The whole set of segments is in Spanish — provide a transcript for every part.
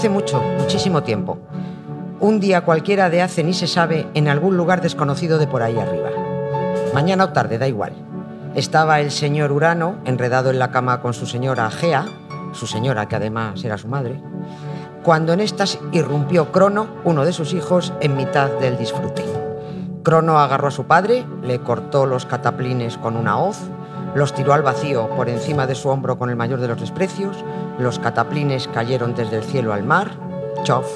Hace mucho, muchísimo tiempo. Un día cualquiera de hace ni se sabe en algún lugar desconocido de por ahí arriba. Mañana o tarde, da igual. Estaba el señor Urano enredado en la cama con su señora Gea, su señora que además era su madre, cuando en estas irrumpió Crono, uno de sus hijos, en mitad del disfrute. Crono agarró a su padre, le cortó los cataplines con una hoz, los tiró al vacío por encima de su hombro con el mayor de los desprecios, los cataplines cayeron desde el cielo al mar, chof,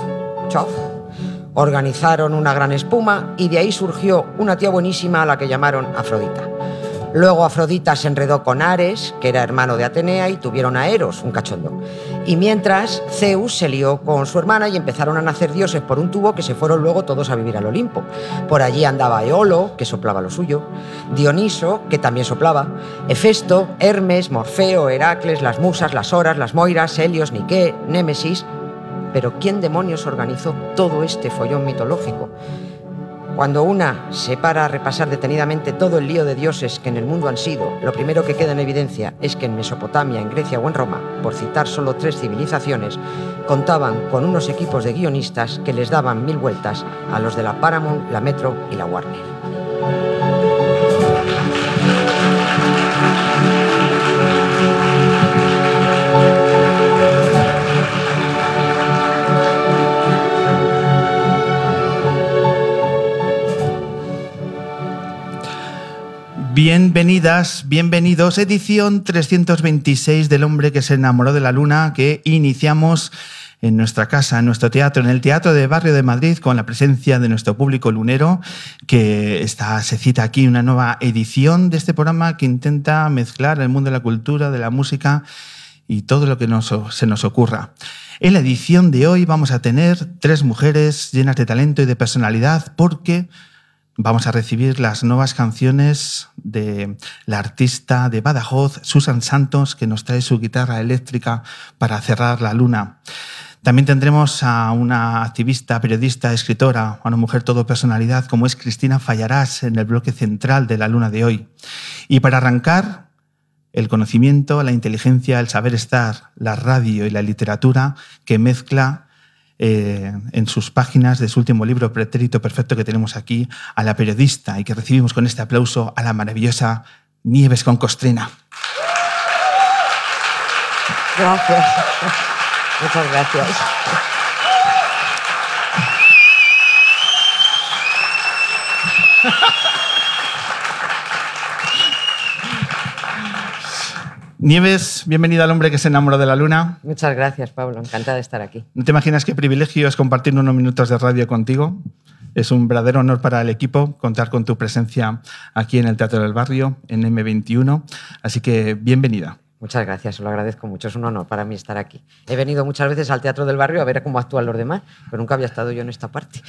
chof, organizaron una gran espuma y de ahí surgió una tía buenísima a la que llamaron Afrodita. Luego Afrodita se enredó con Ares, que era hermano de Atenea, y tuvieron a Eros, un cachondo. Y mientras, Zeus se lió con su hermana y empezaron a nacer dioses por un tubo que se fueron luego todos a vivir al Olimpo. Por allí andaba Eolo, que soplaba lo suyo, Dioniso, que también soplaba, Hefesto, Hermes, Morfeo, Heracles, las musas, las horas, las moiras, Helios, Nike, Némesis. Pero ¿quién demonios organizó todo este follón mitológico? Cuando una se para a repasar detenidamente todo el lío de dioses que en el mundo han sido, lo primero que queda en evidencia es que en Mesopotamia, en Grecia o en Roma, por citar solo tres civilizaciones, contaban con unos equipos de guionistas que les daban mil vueltas a los de la Paramount, la Metro y la Warner. Bienvenidas, bienvenidos. Edición 326 del hombre que se enamoró de la luna que iniciamos en nuestra casa, en nuestro teatro, en el Teatro de Barrio de Madrid, con la presencia de nuestro público lunero, que está, se cita aquí una nueva edición de este programa que intenta mezclar el mundo de la cultura, de la música y todo lo que nos, se nos ocurra. En la edición de hoy vamos a tener tres mujeres llenas de talento y de personalidad porque vamos a recibir las nuevas canciones de la artista de Badajoz, Susan Santos, que nos trae su guitarra eléctrica para cerrar la luna. También tendremos a una activista, periodista, escritora, a una mujer todo personalidad como es Cristina Fallarás en el bloque central de la luna de hoy. Y para arrancar, el conocimiento, la inteligencia, el saber estar, la radio y la literatura que mezcla eh, en sus páginas de su último libro, Pretérito Perfecto, que tenemos aquí, a la periodista y que recibimos con este aplauso a la maravillosa Nieves con Costrina. Gracias. Muchas gracias. Nieves, bienvenida al hombre que se enamoró de la luna. Muchas gracias, Pablo. Encantada de estar aquí. ¿No te imaginas qué privilegio es compartir unos minutos de radio contigo? Es un verdadero honor para el equipo contar con tu presencia aquí en el Teatro del Barrio, en M21. Así que bienvenida. Muchas gracias, lo agradezco mucho. Es un honor para mí estar aquí. He venido muchas veces al Teatro del Barrio a ver cómo actúan los demás, pero nunca había estado yo en esta parte.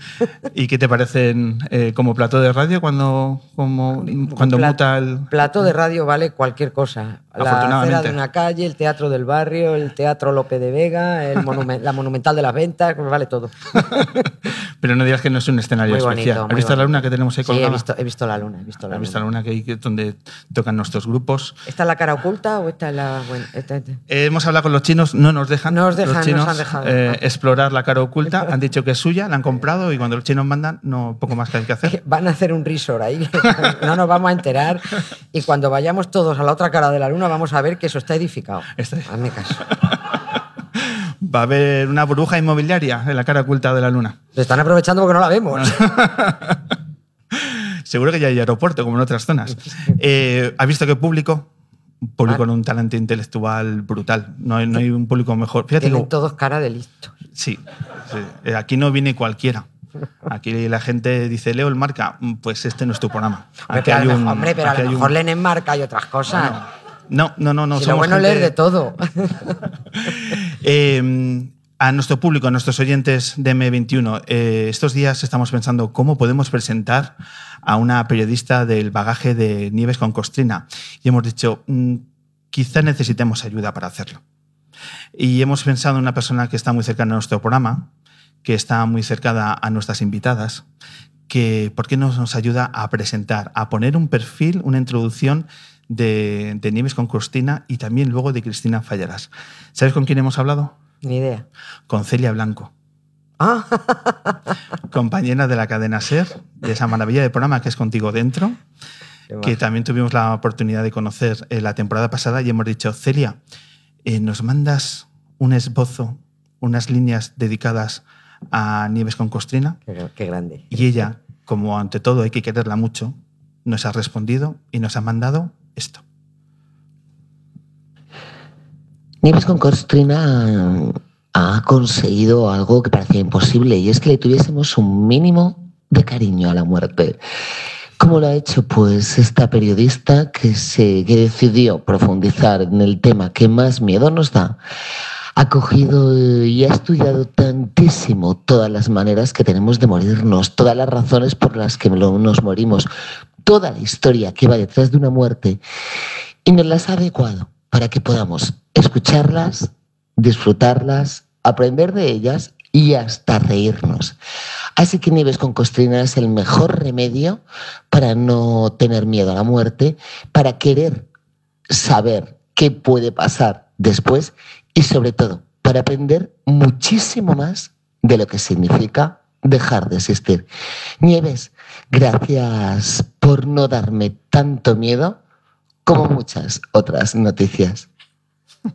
¿Y qué te parecen eh, como plató de radio cuando, como, cuando Pla- muta el...? Plato de radio vale cualquier cosa. La acera de una calle, el Teatro del Barrio, el Teatro Lope de Vega, el monumen- la Monumental de las Ventas, pues vale todo. Pero no digas que no es un escenario Muy bonito, especial. muy ¿Has visto la bonito. luna que tenemos ahí Sí, he colgada? visto, he visto la luna. He visto la ¿Has visto la luna. luna que hay donde tocan nuestros grupos? ¿Esta es la cara oculta o esta es la? Esta- esta- Eh, hemos hablado con los chinos, no nos dejan, No nos dejan, los nos chinos han dejado. eh, explorar la cara oculta. Han dicho que es suya, la han comprado y cuando los chinos mandan, no poco más que hay que hacer. Van a hacer un resort ahí, no nos vamos a enterar. Y cuando vayamos todos a la otra cara de la luna, vamos a ver que eso está edificado. Hazme caso. Va a haber una burbuja inmobiliaria en la cara oculta de la luna. Se están aprovechando porque no la vemos. Seguro que ya hay aeropuerto, como en otras zonas. Eh, ¿Has visto qué público? Un público Ah. con un talento intelectual brutal. No hay, no hay un público mejor. Fíjate Tienen que- todos cara de listo. Sí, sí. Eh, aquí no viene cualquiera. Aquí la gente dice, Leo el marca, Mm, pues este no es tu programa. Aquí pero a hay un- hombre, pero a lo un- mejor leen en marca y otras cosas. No, no, no, no. si lo somos bueno es gente- leer de todo. Eh, a nuestro público, a nuestros oyentes de M21, eh, estos días estamos pensando cómo podemos presentar a una periodista del bagaje de Nieves con Costrina. Y hemos dicho, mm, quizá necesitemos ayuda para hacerlo. Y hemos pensado en una persona que está muy cercana a nuestro programa, que está muy cercana a nuestras invitadas, que por qué no nos ayuda a presentar, a poner un perfil, una introducción de, de Nieves con Cristina y también luego de Cristina Fallarás. ¿Sabes con quién hemos hablado? Ni idea. Con Celia Blanco, Ah, compañera de la cadena SER, de esa maravilla de programa que es Contigo Dentro, que también tuvimos la oportunidad de conocer eh, la temporada pasada y hemos dicho, Celia, eh, ¿nos mandas un esbozo, unas líneas dedicadas a Nieves con Costrina? Qué, qué grande. Y ella, como ante todo hay que quererla mucho, nos ha respondido y nos ha mandado esto. Nieves con Costrina ha conseguido algo que parecía imposible y es que le tuviésemos un mínimo de cariño a la muerte. ¿Cómo lo ha hecho? Pues esta periodista que, se, que decidió profundizar en el tema que más miedo nos da, ha cogido y ha estudiado tantísimo todas las maneras que tenemos de morirnos, todas las razones por las que nos morimos, toda la historia que va detrás de una muerte y nos las ha adecuado para que podamos escucharlas, disfrutarlas, aprender de ellas y hasta reírnos. Así que Nieves con Costrina es el mejor remedio para no tener miedo a la muerte, para querer saber qué puede pasar después y sobre todo para aprender muchísimo más de lo que significa dejar de existir. Nieves, gracias por no darme tanto miedo como muchas otras noticias.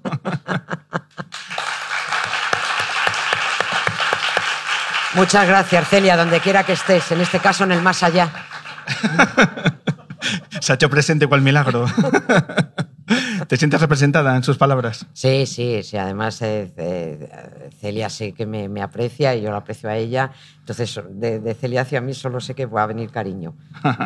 Muchas gracias, Celia, donde quiera que estés, en este caso en el más allá. Se ha hecho presente cual milagro. ¿Te sientes representada en sus palabras? Sí, sí, sí. Además, eh, eh, Celia sé que me, me aprecia y yo la aprecio a ella. Entonces, de, de Celia hacia mí solo sé que va a venir cariño.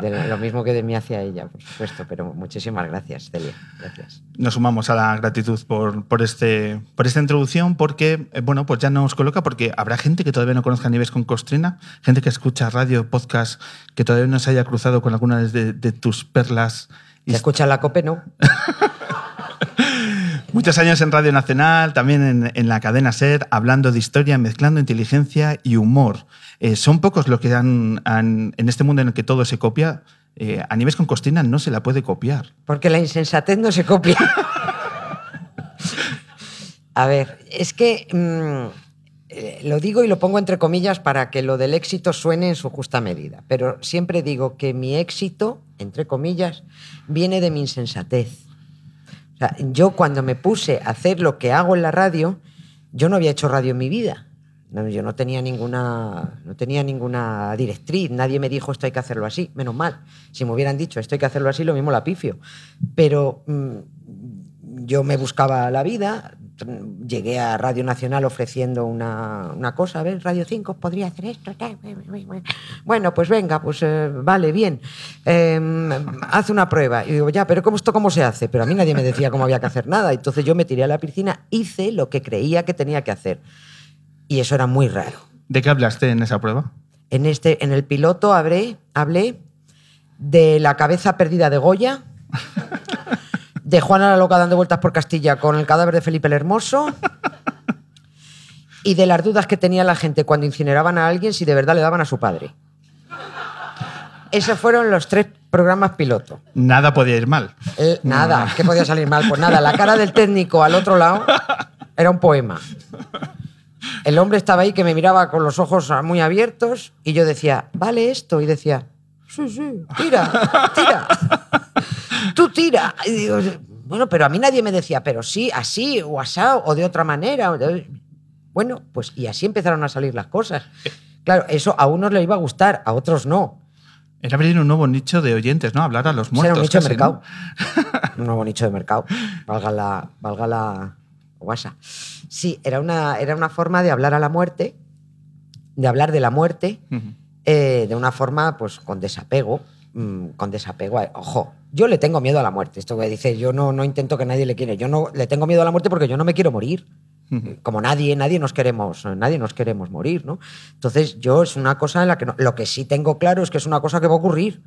De lo mismo que de mí hacia ella, por supuesto. Pero muchísimas gracias, Celia. Gracias. Nos sumamos a la gratitud por, por, este, por esta introducción porque, eh, bueno, pues ya nos coloca porque habrá gente que todavía no conozca a Nieves con Costrina, gente que escucha radio, podcast, que todavía no se haya cruzado con alguna de, de tus perlas. ¿Se escucha la COPE, no? Muchos años en Radio Nacional, también en, en, la cadena SER, hablando de historia, mezclando inteligencia y humor. Eh, son pocos los que han, han, en este mundo en el que todo se copia, eh, a Nieves con Costrina no se la puede copiar. Porque la insensatez no se copia. a ver, es que mmm, eh, lo digo y lo pongo entre comillas para que lo del éxito suene en su justa medida, pero siempre digo que mi éxito, entre comillas, viene de mi insensatez. Yo cuando me puse a hacer lo que hago en la radio, yo no había hecho radio en mi vida. No, yo no tenía ninguna, no tenía ninguna directriz, nadie me dijo esto hay que hacerlo así, menos mal. Si me hubieran dicho esto hay que hacerlo así, lo mismo la pifio. Pero mmm, yo me buscaba la vida, llegué a Radio Nacional ofreciendo una, una cosa, a ver, Radio 5 podría hacer esto. Bueno, pues venga, pues eh, vale, bien. Eh, haz una prueba. Y digo, ya, pero ¿cómo esto cómo se hace? Pero a mí nadie me decía cómo había que hacer nada. Entonces yo me tiré a la piscina, hice lo que creía que tenía que hacer. Y eso era muy raro. ¿De qué hablaste en esa prueba? En, este, en el piloto hablé, hablé de la cabeza perdida de Goya, de Juana la Loca dando vueltas por Castilla con el cadáver de Felipe el Hermoso y de las dudas que tenía la gente cuando incineraban a alguien si de verdad le daban a su padre. Esos fueron los tres programas piloto. Nada podía ir mal. El, nada, ¿qué podía salir mal? Pues nada, la cara del técnico al otro lado era un poema. El hombre estaba ahí que me miraba con los ojos muy abiertos y yo decía, ¿vale esto? Y decía, sí, sí, tira, tira. Tú tira. Y digo, bueno, pero a mí nadie me decía, pero sí, así, o asado, o de otra manera. Bueno, pues y así empezaron a salir las cosas. Claro, eso a unos le iba a gustar, a otros no. Era abrir un nuevo nicho de oyentes, ¿no? Hablar a los muertos. era un nicho de mercado. ¿no? un nuevo nicho de mercado. Valga la, valga la guasa. Sí, era una, era una forma de hablar a la muerte, de hablar de la muerte, eh, de una forma pues con desapego. Mm, con desapego. a- Ojo, yo le tengo miedo a la muerte. Esto que dice, yo no, no intento que nadie le quiera. Yo no le tengo miedo a la muerte porque yo no me quiero morir. Como nadie, nadie nos queremos, nadie nos queremos morir, ¿no? Entonces, yo es una cosa en la que no- lo que sí tengo claro es que es una cosa que va a ocurrir.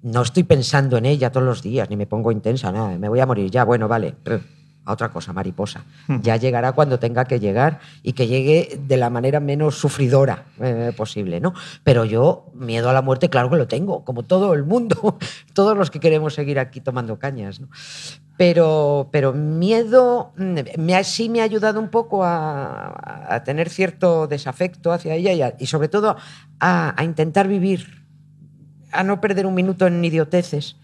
No estoy pensando en ella todos los días, ni me pongo intensa, nada, me voy a morir ya, bueno, vale, a otra cosa, mariposa. Ya llegará cuando tenga que llegar y que llegue de la manera menos sufridora eh, posible, ¿no? Pero yo, miedo a la muerte, claro que lo tengo, como todo el mundo, todos los que queremos seguir aquí tomando cañas, ¿no? Pero, pero miedo mm, me sí me ha ayudado un poco a, a tener cierto desafecto hacia ella y, a- y sobre todo a, a intentar vivir, a no perder un minuto en idioteces,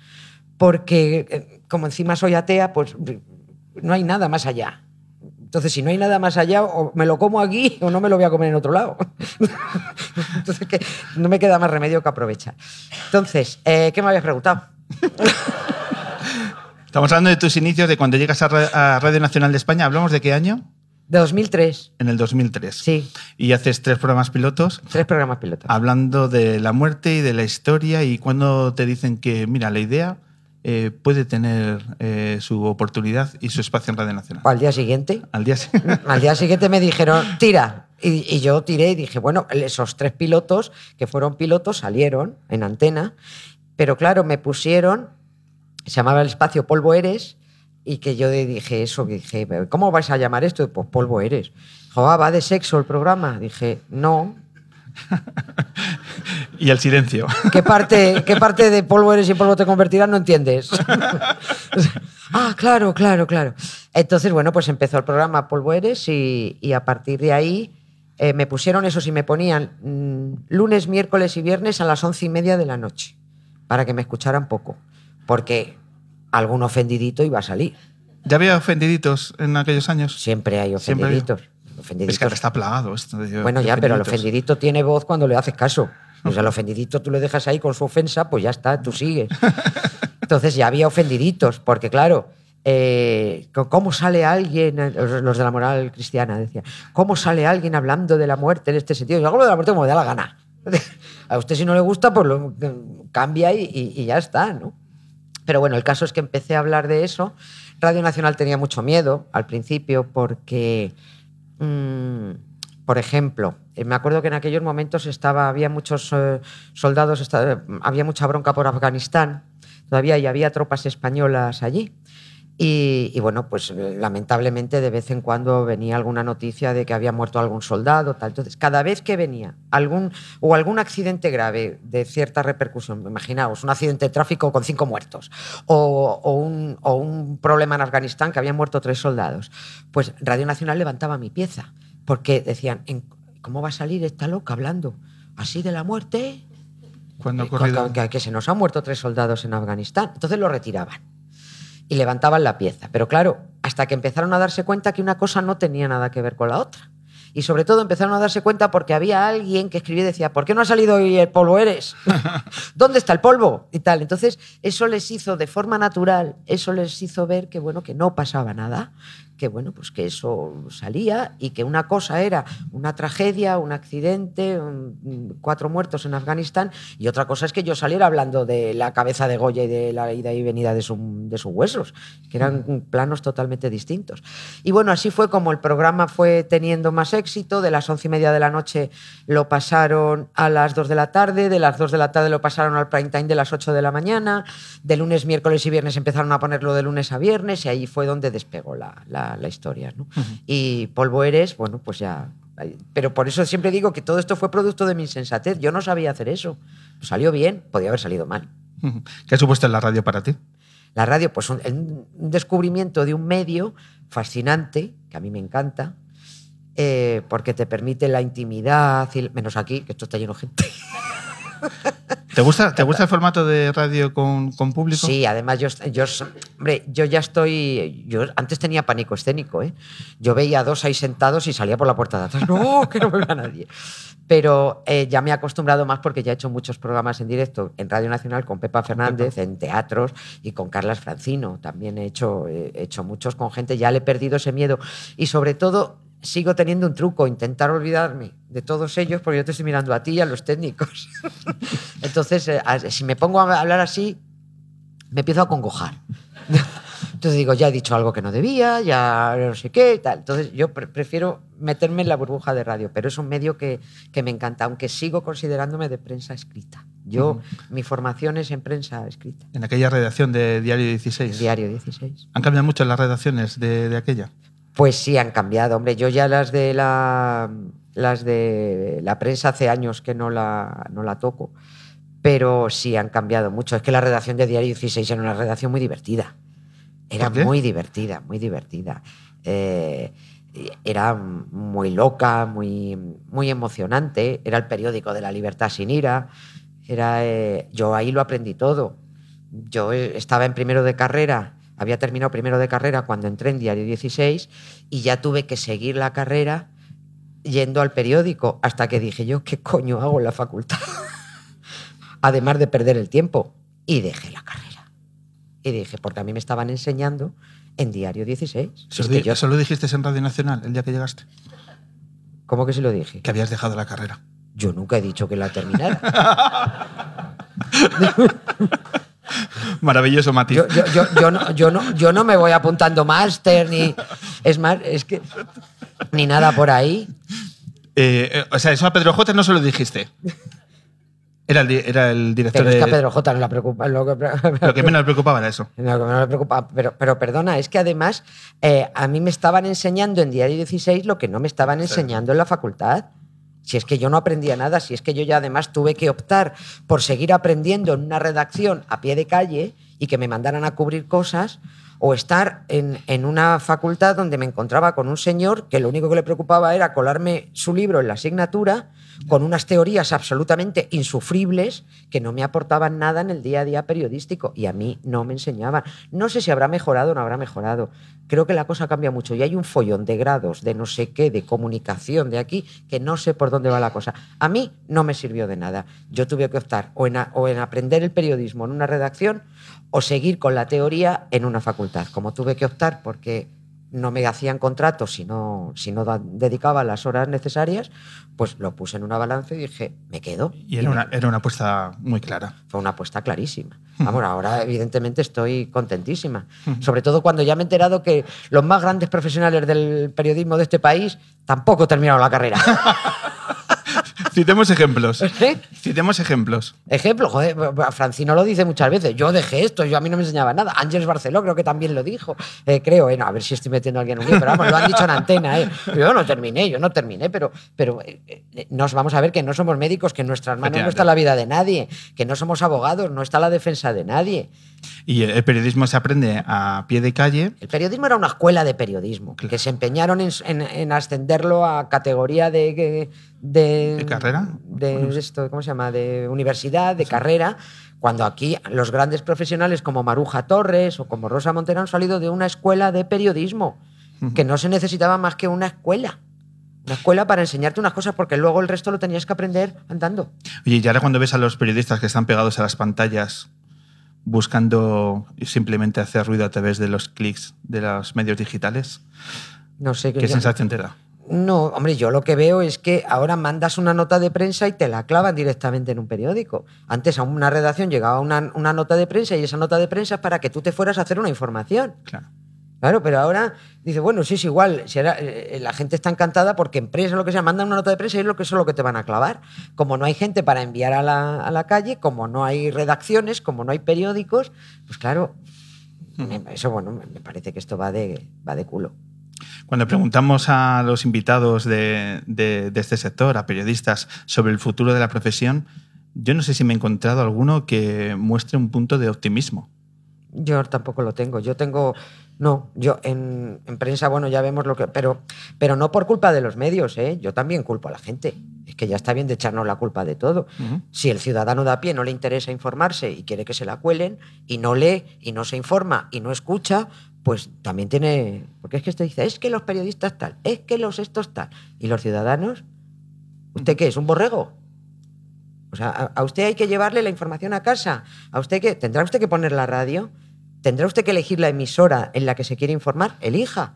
porque eh, como encima soy atea, pues no hay nada más allá. Entonces, si no hay nada más allá, o me lo como aquí o no me lo voy a comer en otro lado. Entonces, que no me queda más remedio que aprovechar. Entonces, eh, ¿qué me habías preguntado? Estamos hablando de tus inicios, de cuando llegas a Radio Nacional de España. ¿Hablamos de qué año? De 2003. En el 2003. Sí, Y haces tres programas pilotos tres programas pilotos. hablando de la muerte y de la historia y cuando te dicen que, mira, la idea eh, puede tener eh, su oportunidad y su espacio en Radio Nacional. Al día siguiente, Al día siguiente. al día siguiente me dijeron, tira. Y, y yo tiré y dije, bueno, esos tres pilotos que fueron pilotos salieron en antena, pero claro, me pusieron, se llamaba el espacio Polvo Eres, y que yo dije eso, que dije, ¿cómo vais a llamar esto? Pues Polvo Eres. Dijo, ah, ¿va de sexo el programa? Dije, no. y el silencio. ¿Qué parte, ¿Qué parte de polvo eres y polvo te convertirás? No entiendes. ah, claro, claro, claro. Entonces, bueno, pues empezó el programa Polvo Eres y, y a partir de ahí eh, me pusieron eso, sí me ponían mm, lunes, miércoles y viernes a las once y media de la noche para que me escucharan poco, porque algún ofendidito iba a salir. ¿Ya había ofendiditos en aquellos años? Siempre hay Siempre hay. ofendiditos. Es Ofendiditos. que ahora está plagado esto. de- Bueno, ya, pero el ofendiditos. ofendidito tiene voz cuando le haces caso. Pues al ofendidito tú le dejas ahí con su ofensa, pues ya está, tú sigues. Entonces ya había ofendiditos, porque claro, eh, ¿cómo sale alguien, eh, los de la moral cristiana decían, ¿cómo sale alguien hablando de la muerte en este sentido? Yo hablo de la muerte como me da la gana. A usted si no le gusta, pues lo cambia y, y- y ya está, ¿no? Pero bueno, el caso es que empecé a hablar de eso. Radio Nacional tenía mucho miedo al principio porque, mm, por ejemplo, eh, me acuerdo que en aquellos momentos estaba, había muchos eh, soldados, esta- había mucha bronca por Afganistán, todavía y había tropas españolas allí. Y, bueno, pues eh, lamentablemente de vez en cuando venía alguna noticia de que había muerto algún soldado. Entonces, cada vez que venía algún o algún accidente grave de cierta repercusión, imaginaos, un accidente de tráfico con cinco muertos o, o un, o un problema en Afganistán que habían muerto tres soldados, pues Radio Nacional levantaba mi pieza porque decían, "¿En- ¿cómo va a salir esta loca hablando así de la muerte? Cuando que, que se nos han muerto tres soldados en Afganistán. Entonces lo retiraban y levantaban la pieza. Pero claro, hasta que empezaron a darse cuenta que una cosa no tenía nada que ver con la otra. Y sobre todo empezaron a darse cuenta porque había alguien que escribía y decía, ¿por qué no ha salido hoy el polvo eres? ¿Dónde está el polvo? Y tal. Entonces, eso les hizo de forma natural, eso les hizo ver que bueno, que no pasaba nada, que bueno, pues que eso salía y que una cosa era una tragedia, un accidente, un- cuatro muertos en Afganistán, y otra cosa es que yo saliera hablando de la cabeza de Goya y de la ida y venida de, su- de sus huesos, que eran planos totalmente distintos. Y bueno, así fue como el programa fue teniendo más éxito. De las once y media de la noche lo pasaron a las dos de la tarde, de las dos de la tarde lo pasaron al prime time de las ocho de la mañana, de lunes, miércoles y viernes empezaron a ponerlo de lunes a viernes, y ahí fue donde despegó la, la- la historia. ¿no? Y Polvo Eres, bueno, pues ya. Pero por eso siempre digo que todo esto fue producto de mi insensatez. Yo no sabía hacer eso. Salió bien, podía haber salido mal. ¿Qué ha supuesto en la radio para ti? La radio, pues un, un descubrimiento de un medio fascinante, que a mí me encanta, eh, porque te permite la intimidad, y- menos aquí, que esto está lleno de gente. ¿Te gusta, ¿Te gusta el formato de radio con, con público? Sí, además yo, yo, hombre, yo ya estoy. Yo antes tenía pánico escénico, ¿eh? Yo veía a dos ahí sentados y salía por la puerta de atrás. No, que no me vea nadie. Pero eh, ya me he acostumbrado más porque ya he hecho muchos programas en directo en Radio Nacional con Pepa Fernández, en teatros y con Carlas Francino. También he hecho, he hecho muchos con gente. Ya le he perdido ese miedo. Y sobre todo, sigo teniendo un truco, intentar olvidarme de todos ellos, porque yo te estoy mirando a ti y a los técnicos. Entonces, eh, si me pongo a hablar así, me empiezo a congojar. Entonces digo, ya he dicho algo que no debía, ya no sé qué y tal. Entonces yo prefiero meterme en la burbuja de radio, pero es un medio que, que, me encanta, aunque sigo considerándome de prensa escrita. Yo, mi formación es en prensa escrita. En aquella redacción de Diario 16. Diario 16. ¿Han cambiado mucho las redacciones de, de aquella? Pues sí, han cambiado. Hombre, yo ya las de la, las de la prensa hace años que no la, no la toco, pero sí han cambiado mucho. Es que la redacción de Diario 16 era una redacción muy divertida. Era muy divertida, muy divertida. Eh, era muy loca, muy, muy emocionante. Era el periódico de la libertad sin ira. Era, eh, yo ahí lo aprendí todo. Yo estaba en primero de carrera, había terminado primero de carrera cuando entré en Diario 16 y ya tuve que seguir la carrera yendo al periódico hasta que dije yo, ¿qué coño hago en la facultad? Además de perder el tiempo. Y dejé la carrera. Y dije, porque a mí me estaban enseñando en Diario 16. ¿Eso, es que lo dijiste en Radio Nacional el día que llegaste? ¿Cómo que se lo dije? Que habías dejado la carrera. Yo nunca he dicho que la terminara. Maravilloso, Mati. Yo, no, yo, no, yo no me voy apuntando máster ni. Es más, es que. Ni nada por ahí. Eh, eh, o sea, eso a Pedro J no se lo dijiste. Era el, era el director pero es que a Pedro J no le preocupa. Lo que, menos le preocupaba era eso. Lo que. Pero, pero perdona, es que además eh, a mí me estaban enseñando en Diario 16 lo que no me estaban enseñando en la facultad. Si es que yo no aprendía nada, si es que yo ya además tuve que optar por seguir aprendiendo en una redacción a pie de calle y que me mandaran a cubrir cosas, o estar en, en, una facultad donde me encontraba con un señor que lo único que le preocupaba era colarme su libro en la asignatura con unas teorías absolutamente insufribles que no me aportaban nada en el día a día periodístico y a mí no me enseñaban. No sé si habrá mejorado o no habrá mejorado. Creo que la cosa cambia mucho y hay un follón de grados, de no sé qué, de comunicación de aquí, que no sé por dónde va la cosa. A mí no me sirvió de nada. Yo tuve que optar o en, o en aprender el periodismo en una redacción o seguir con la teoría en una facultad. Como tuve que optar porque no me hacían contratos si no, si no dedicaba las horas necesarias, pues lo puse en una balanza y dije, me quedo. Y era, una, era una apuesta muy clara. Fue una apuesta clarísima. Vamos, ahora evidentemente estoy contentísima. Sobre todo cuando ya me he enterado que los más grandes profesionales del periodismo de este país tampoco terminaron la carrera. Citemos ejemplos. ¿Eh? Citemos ejemplos. Ejemplo, joder, Francino lo dice muchas veces. Yo dejé esto, yo a mí no me enseñaba nada. Ángeles Barceló creo que también lo dijo. Eh, creo, eh, a ver si estoy metiendo a alguien en un pero vamos, lo han dicho en antena. Eh. Yo no terminé, yo no terminé, pero, pero nos vamos a ver que no somos médicos, que en nuestras manos no está la vida de nadie, que no somos abogados, no está la defensa de nadie. Y el periodismo se aprende a pie de calle. El periodismo era una escuela de periodismo, que se empeñaron en, ascenderlo a categoría de, de, carrera? De esto, ¿cómo se llama? De universidad, de carrera, cuando aquí los grandes profesionales como Maruja Torres o como Rosa Montero han salido de una escuela de periodismo, que no se necesitaba más que una escuela. Una escuela para enseñarte unas cosas porque luego el resto lo tenías que aprender andando. Oye, y ahora cuando ves a los periodistas que están pegados a las pantallas buscando simplemente hacer ruido a través de los clics de los medios digitales, no sé qué, sensación te da. No, hombre, yo lo que veo es que ahora mandas una nota de prensa y te la clavan directamente en un periódico. Antes a una redacción llegaba una, una nota de prensa y esa nota de prensa es para que tú te fueras a hacer una información. Claro. Claro, pero ahora dice, bueno, sí es igual, si eh, la gente está encantada porque empresa lo que sea, mandan una nota de prensa y es lo que eso es lo que te van a clavar. Como no hay gente para enviar a la, a la calle, como no hay redacciones, como no hay periódicos, pues claro, eso bueno, me parece que esto va de, va de culo. Cuando preguntamos a los invitados de, este sector, a periodistas, sobre el futuro de la profesión, yo no sé si me he encontrado alguno que muestre un punto de optimismo. Yo tampoco lo tengo. Yo tengo. No, yo en, en prensa, bueno, ya vemos lo que. Pero, pero no por culpa de los medios, ¿eh? Yo también culpo a la gente. Es que ya está bien de echarnos la culpa de todo. Si el ciudadano de a pie no le interesa informarse y quiere que se la cuelen, y no lee, y no se informa, y no escucha, pues también tiene. Porque es que usted dice, es que los periodistas tal, es que los estos tal. ¿Y los ciudadanos? ¿Usted qué? ¿Es un borrego? O sea, a, usted hay que llevarle la información a casa. ¿A usted qué? ¿Tendrá usted que poner la radio? ¿Tendrá usted que elegir la emisora en la que se quiere informar? Elija.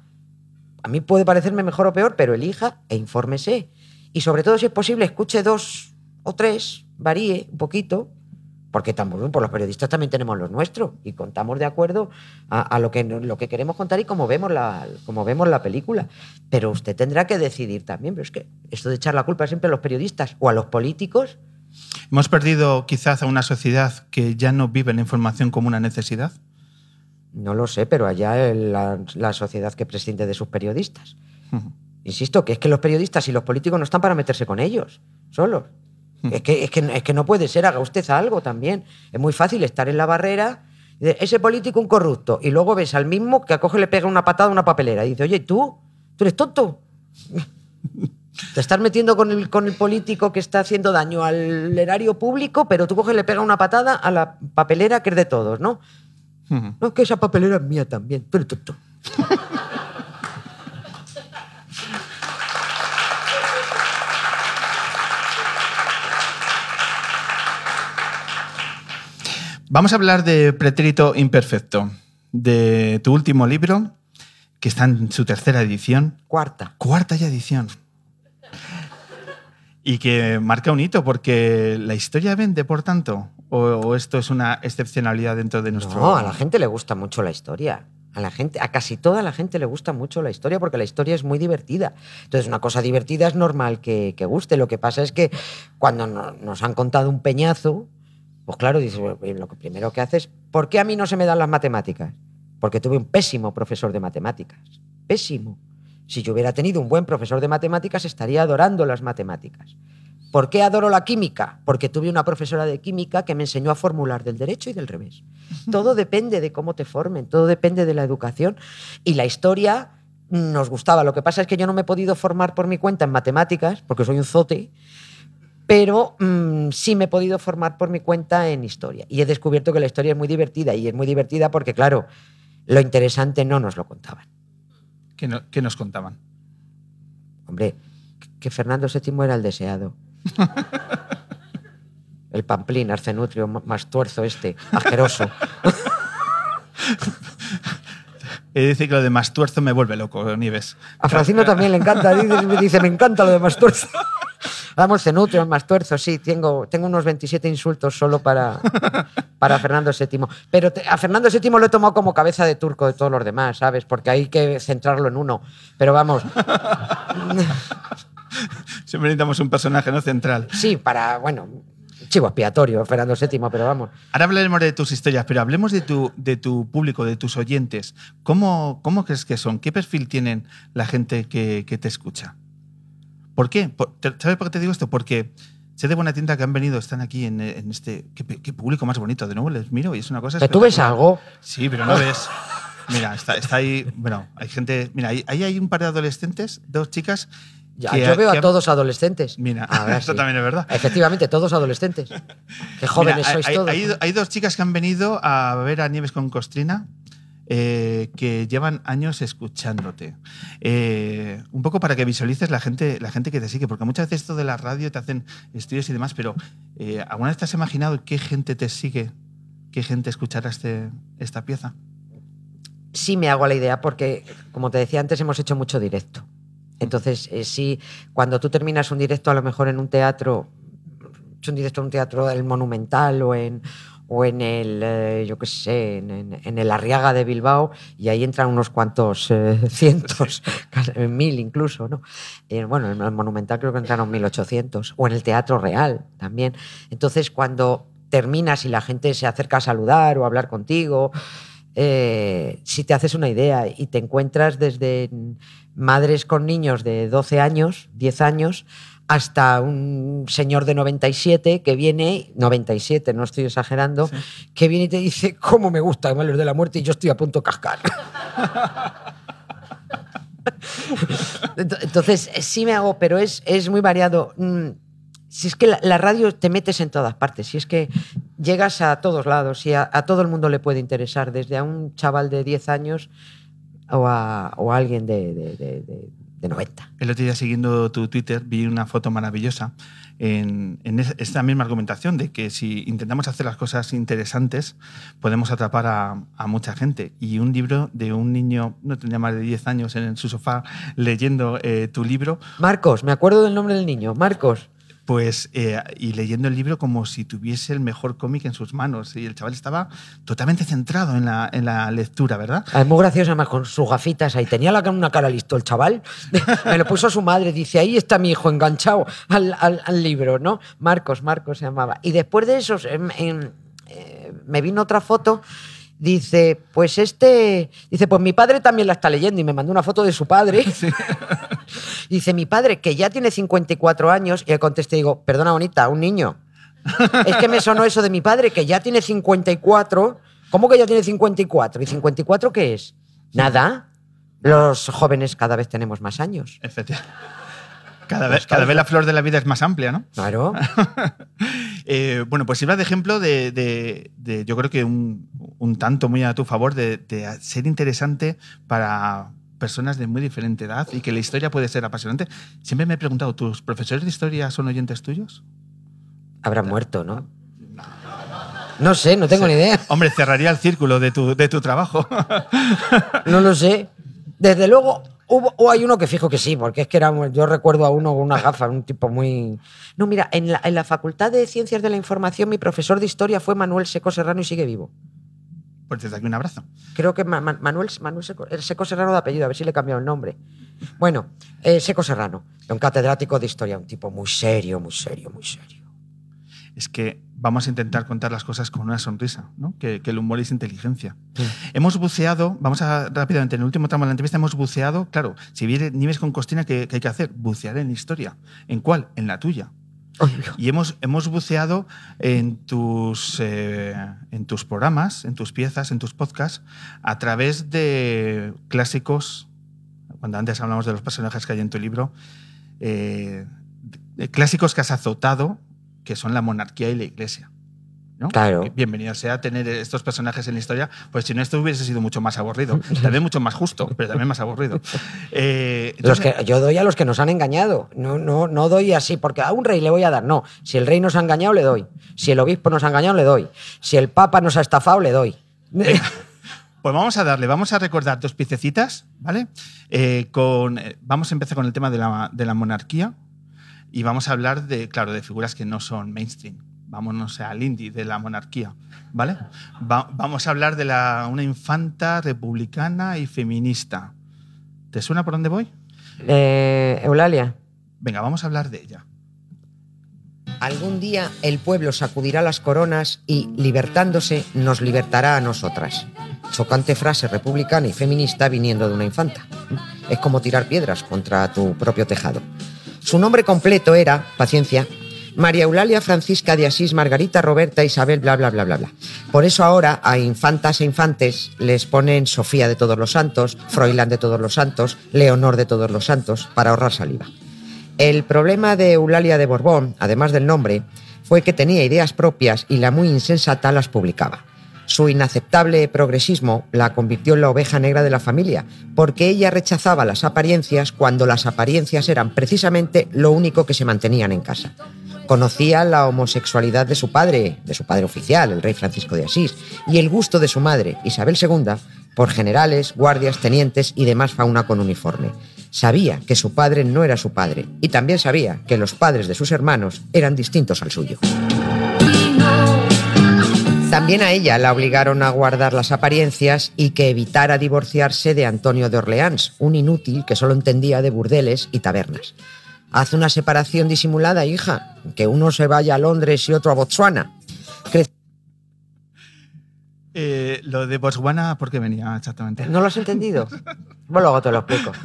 A mí puede parecerme mejor o peor, pero elija e infórmese. Y sobre todo, si es posible, escuche dos o tres, varíe un poquito, porque tampoco, por los periodistas también tenemos los nuestros y contamos de acuerdo a, a lo, que, lo que queremos contar y como vemos, la, como vemos la película. Pero usted tendrá que decidir también. Pero es que esto de echar la culpa siempre a los periodistas o a los políticos, Hemos perdido quizás a una sociedad que ya no vive la información como una necesidad. no lo sé, pero allá el- la, la sociedad que prescinde de sus periodistas. Insisto, que es que los periodistas y los políticos no están para meterse con ellos, solos. Es que, es, que, es que no puede ser, haga usted algo también. Es muy fácil estar en la barrera, ese político un corrupto, y luego ves al mismo que acoge y le pega una patada a una papelera y dice, oye, tú, tú eres tonto. Te estás metiendo con el, con el político que está haciendo daño al erario público, pero tú coges y le pega una patada a la papelera que es de todos, ¿no? No, es que esa papelera es mía también. Tú eres tonto. Vamos a hablar de Pretérito Imperfecto, de tu último libro, que está en su tercera edición, Cuarta. cuarta ya edición. Y que marca un hito porque la historia vende, por tanto, o, o esto es una excepcionalidad dentro de nuestro. No, a la gente le gusta mucho la historia. A la gente, a casi toda la gente le gusta mucho la historia porque la historia es muy divertida. Entonces, una cosa divertida es normal que, que guste. Lo que pasa es que cuando no- nos han contado un peñazo, pues claro, dices, bueno, lo primero que haces, ¿por qué a mí no se me dan las matemáticas? Porque tuve un pésimo profesor de matemáticas. Pésimo. Si yo hubiera tenido un buen profesor de matemáticas, estaría adorando las matemáticas. ¿Por qué adoro la química? Porque tuve una profesora de química que me enseñó a formular del derecho y del revés. Todo depende de cómo te formen, todo depende de la educación. Y la historia nos gustaba. Lo que pasa es que yo no me he podido formar por mi cuenta en matemáticas, porque soy un zote, pero mm, sí me he podido formar por mi cuenta en historia. Y he descubierto que la historia es muy divertida. Y es muy divertida porque, claro, lo interesante no nos lo contaban. ¿Qué, no- qué nos contaban? Hombre, que Fernando VII era el deseado. El pamplín, arcenutrio, más tuerzo este, asqueroso. De decir que lo de Mastuerzo me vuelve loco, Nieves. A Francino también le encanta, dice, me dice, me encanta lo de más tuerzo. Vamos, cenutrio, más tuerzo, sí, tengo, tengo unos 27 insultos solo para, para Fernando VII. Pero a Fernando VII lo he tomado como cabeza de turco de todos los demás, ¿sabes? Porque hay que centrarlo en uno. Pero vamos, Siempre necesitamos un personaje no central. sí, para, bueno, chivo expiatorio, Fernando VII, pero vamos. Ahora hablaremos de tus historias, pero hablemos de tu, de tu público, de tus oyentes. ¿Cómo, cómo crees que son? ¿Qué perfil tienen la gente que, que te escucha? ¿Por qué? Por- ¿Sabes por qué te digo esto? Porque sé de buena tienda que han venido, están aquí en, en este... ¿qué, qué público más bonito? De nuevo les miro y es una cosa... ¿Pero tú ves algo? Sí, pero no ves... Mira, está, está ahí... Bueno, hay gente... Mira, ahí, ahí hay un par de adolescentes, dos chicas... Ya, que- yo veo que a todos adolescentes. Mira, Ahora esto sí. también es verdad. Efectivamente, todos adolescentes. Qué jóvenes Mira, sois hay, todos. hay- hay dos chicas que han venido a ver a Nieves con Costrina eh, que llevan años escuchándote. Eh, un poco para que visualices la gente, la gente que te sigue, porque muchas veces esto de la radio te hacen estudios y demás, pero eh, ¿alguna vez te has imaginado qué gente te sigue? ¿Qué gente escuchará este, esta pieza? sí me hago la idea porque, como te decía antes, hemos hecho mucho directo. Entonces, eh, sí, cuando tú terminas un directo, a lo mejor en un teatro, un directo en un teatro del Monumental o en, o en el, eh, yo qué sé, en, en- en el Arriaga de Bilbao, y ahí entran unos cuantos eh, cientos, mil incluso, ¿no? Eh, bueno, en el Monumental creo que entraron 1800, o en el Teatro Real también. Entonces, cuando terminas y la gente se acerca a saludar o a hablar contigo, eh, si te haces una idea y te encuentras desde madres con niños de 12 años, 10 años, hasta un señor de 97 que viene, 97, no estoy exagerando, que viene y te dice, ¿cómo me gusta los de la muerte? Y yo estoy a punto de cascar. Ent- Entonces, sí me hago, pero es, es muy variado. Si es que la, la radio te metes en todas partes, si es que llegas a todos lados y a, a todo el mundo le puede interesar, desde a un chaval de 10 años o a, o a alguien de, de- de- de- de 90. El otro día, siguiendo tu Twitter, vi una foto maravillosa en, en es- esta misma argumentación de que si intentamos hacer las cosas interesantes, podemos atrapar a, a mucha gente. Y un libro de un niño, no tendría más de 10 años, en su sofá leyendo eh, tu libro, Marcos, me acuerdo del nombre del niño, Marcos. Pues, eh, y leyendo el libro como si tuviese el mejor cómic en sus manos. Y el chaval estaba totalmente centrado en la, en la lectura, ¿verdad? Ah, Es muy gracioso, además, con sus gafitas ahí. Tenía la, cara- una cara listo el chaval. Me lo puso su madre. Dice, ahí está mi hijo enganchado al, al- al libro, ¿no? Marcos, Marcos se llamaba. Y después de eso, em, em, eh, me vino otra foto. Dice, pues este... Dice, pues mi padre también la está leyendo. Y me mandó una foto de su padre. Dice, mi padre, que ya tiene 54 años. Y le contesté, digo, perdona, bonita, un niño. Es que me sonó eso de mi padre, que ya tiene 54. ¿Cómo que ya tiene 54? ¿Y 54 qué es? Nada. Los jóvenes cada vez tenemos más años. Efectivamente. Cada vez, cada vez la flor de la vida es más amplia, ¿no? Claro. Eh, bueno, pues sirva de ejemplo de, de- de- yo creo que un, un tanto muy a tu favor de, de ser interesante para personas de muy diferente edad y que la historia puede ser apasionante. Siempre me he preguntado, ¿tus profesores de historia son oyentes tuyos? Habrá muerto, ¿no? No sé, no tengo ni idea. Hombre, cerraría el círculo de tu, de tu trabajo. No lo sé. Desde luego, hubo, o hay uno que fijo que sí, porque es que era, yo recuerdo a uno con una gafa, un tipo muy... No, mira, en la, en la Facultad de Ciencias de la Información mi profesor de historia fue Manuel Seco Serrano y sigue vivo. Pues desde aquí un abrazo. Creo que Ma- Ma- Manuel, Manuel Seco, el Seco Serrano de apellido, a ver si le he cambiado el nombre. Bueno, eh, Seco Serrano, un catedrático de historia, un tipo muy serio, muy serio, muy serio. Es que vamos a intentar contar las cosas con una sonrisa, ¿no? que, que el humor es inteligencia. Hemos buceado, vamos a rápidamente, en el último tramo de la entrevista hemos buceado, claro, si viene Nieves con Costina, ¿qué, qué hay que hacer? Bucear en la historia. ¿En cuál? En la tuya. Y hemos, hemos buceado en tus, eh, en tus programas, en tus piezas, en tus podcasts, a través de clásicos, cuando antes hablamos de los personajes que hay en tu libro, eh, clásicos que has azotado, que son la monarquía y la iglesia. ¿No? Claro. Bienvenido sea tener estos personajes en la historia, pues si no esto hubiese sido mucho más aburrido, también mucho más justo, pero también más aburrido. Eh, Los que, yo doy a los que nos han engañado. No, no, no doy así, porque a un rey le voy a dar. No, si el rey nos ha engañado, le doy. Si el obispo nos ha engañado, le doy. Si el papa nos ha estafado, le doy. Pues vamos a darle, vamos a recordar dos piececitas, ¿vale? Eh, con, eh, vamos a empezar con el tema de la, de la monarquía y vamos a hablar de, claro, de figuras que no son mainstream. Vámonos al indie de la monarquía, ¿vale? Va- vamos a hablar de la, una infanta republicana y feminista. ¿Te suena por dónde voy? Eh, Eulalia. Venga, vamos a hablar de ella. Algún día el pueblo sacudirá las coronas y, libertándose, nos libertará a nosotras. Chocante frase republicana y feminista viniendo de una infanta. Es como tirar piedras contra tu propio tejado. Su nombre completo era, paciencia, María Eulalia Francisca de Asís Margarita Roberta Isabel bla bla bla bla bla. Por eso ahora a infantas e infantes les ponen Sofía de todos los santos, Froilán de todos los santos, Leonor de todos los santos, para ahorrar saliva. El problema de Eulalia de Borbón, además del nombre, fue que tenía ideas propias y la muy insensata las publicaba. Su inaceptable progresismo la convirtió en la oveja negra de la familia, porque ella rechazaba las apariencias cuando las apariencias eran precisamente lo único que se mantenían en casa. Conocía la homosexualidad de su padre, de su padre oficial, el rey Francisco de Asís, y el gusto de su madre, Isabel II, por generales, guardias, tenientes y demás fauna con uniforme. Sabía que su padre no era su padre, y también sabía que los padres de sus hermanos eran distintos al suyo. También a ella la obligaron a guardar las apariencias y que evitara divorciarse de Antonio de Orleans, un inútil que solo entendía de burdeles y tabernas. Haz una separación disimulada, hija, que uno se vaya a Londres y otro a Botswana. Cre- Eh, lo de Botswana, ¿por qué venía exactamente? ¿No lo has entendido? Bueno, luego te lo explico.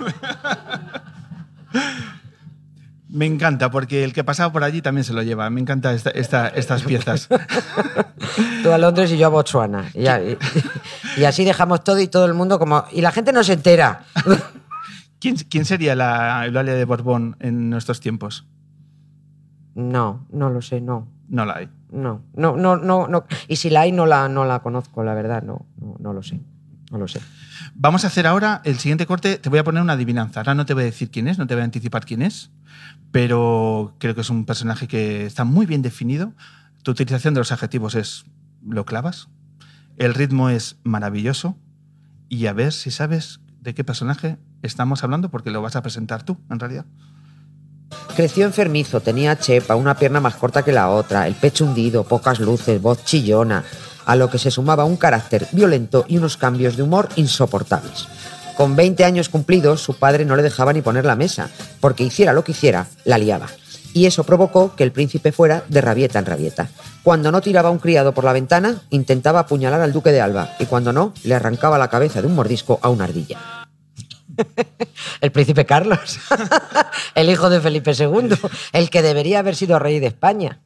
Me encanta, porque el que pasaba por allí también se lo lleva. Me encanta esta- esta- estas piezas. Tú a Londres y yo a Botswana. Y, ya- y- y así dejamos todo y todo el mundo como... Y la gente no se entera. ¿Quién, quién sería la Eulalia de Borbón en nuestros tiempos? No, no lo sé, no. No la hay. No, no, no, no, no. Y si la hay, no la, no la conozco, la verdad, no, no, no lo sé. No lo sé. Vamos a hacer ahora el siguiente corte. Te voy a poner una adivinanza. Ahora no te voy a decir quién es, no te voy a anticipar quién es, pero creo que es un personaje que está muy bien definido. Tu utilización de los adjetivos es lo clavas. El ritmo es maravilloso. Y a ver si sabes de qué personaje estamos hablando, porque lo vas a presentar tú, en realidad. Creció enfermizo, tenía chepa, una pierna más corta que la otra, el pecho hundido, pocas luces, voz chillona, a lo que se sumaba un carácter violento y unos cambios de humor insoportables. Con 20 años cumplidos, su padre no le dejaba ni poner la mesa, porque hiciera lo que hiciera, la liaba. Y eso provocó que el príncipe fuera de rabieta en rabieta. Cuando no tiraba a un criado por la ventana, intentaba apuñalar al duque de Alba, y cuando no, le arrancaba la cabeza de un mordisco a una ardilla. El príncipe Carlos, el hijo de Felipe II, el que debería haber sido rey de España.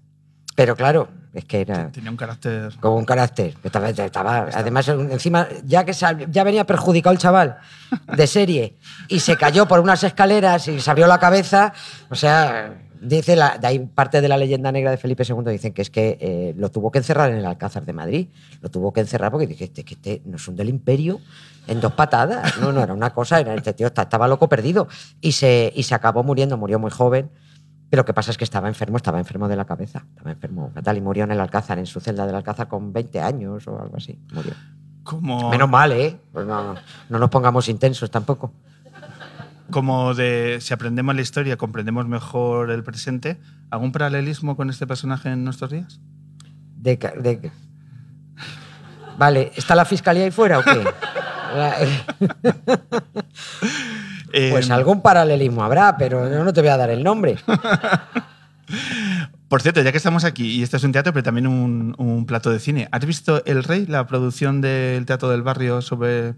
Pero claro, es que era Tenía un carácter. como un carácter. Estaba, estaba- además, encima, ya que sal- ya venía perjudicado el chaval de serie y se cayó por unas escaleras y se abrió la cabeza, o sea, dice la, de ahí parte de la leyenda negra de Felipe II, dicen que es que eh, lo tuvo que encerrar en el Alcázar de Madrid. Lo tuvo que encerrar porque dije, este, que este no es un del imperio en dos patadas. No, no, era una cosa, era, este tío está- estaba loco perdido. Y se, y se acabó muriendo, murió muy joven. Pero lo que pasa es que estaba enfermo, estaba enfermo de la cabeza, estaba enfermo fatal y murió en el Alcázar, en su celda del Alcázar con 20 años o algo así. Murió. Como, Menos mal, ¿eh? Pues no, no nos pongamos intensos tampoco. como de si aprendemos la historia, comprendemos mejor el presente. ¿Algún paralelismo con este personaje en nuestros días? De- Vale, ¿está la fiscalía ahí fuera o qué? Eh, Pues algún paralelismo habrá, pero yo no te voy a dar el nombre. Por cierto, ya que estamos aquí, y esto es un teatro, pero también un, un plato de cine, ¿has visto El Rey, la producción del Teatro del Barrio sobre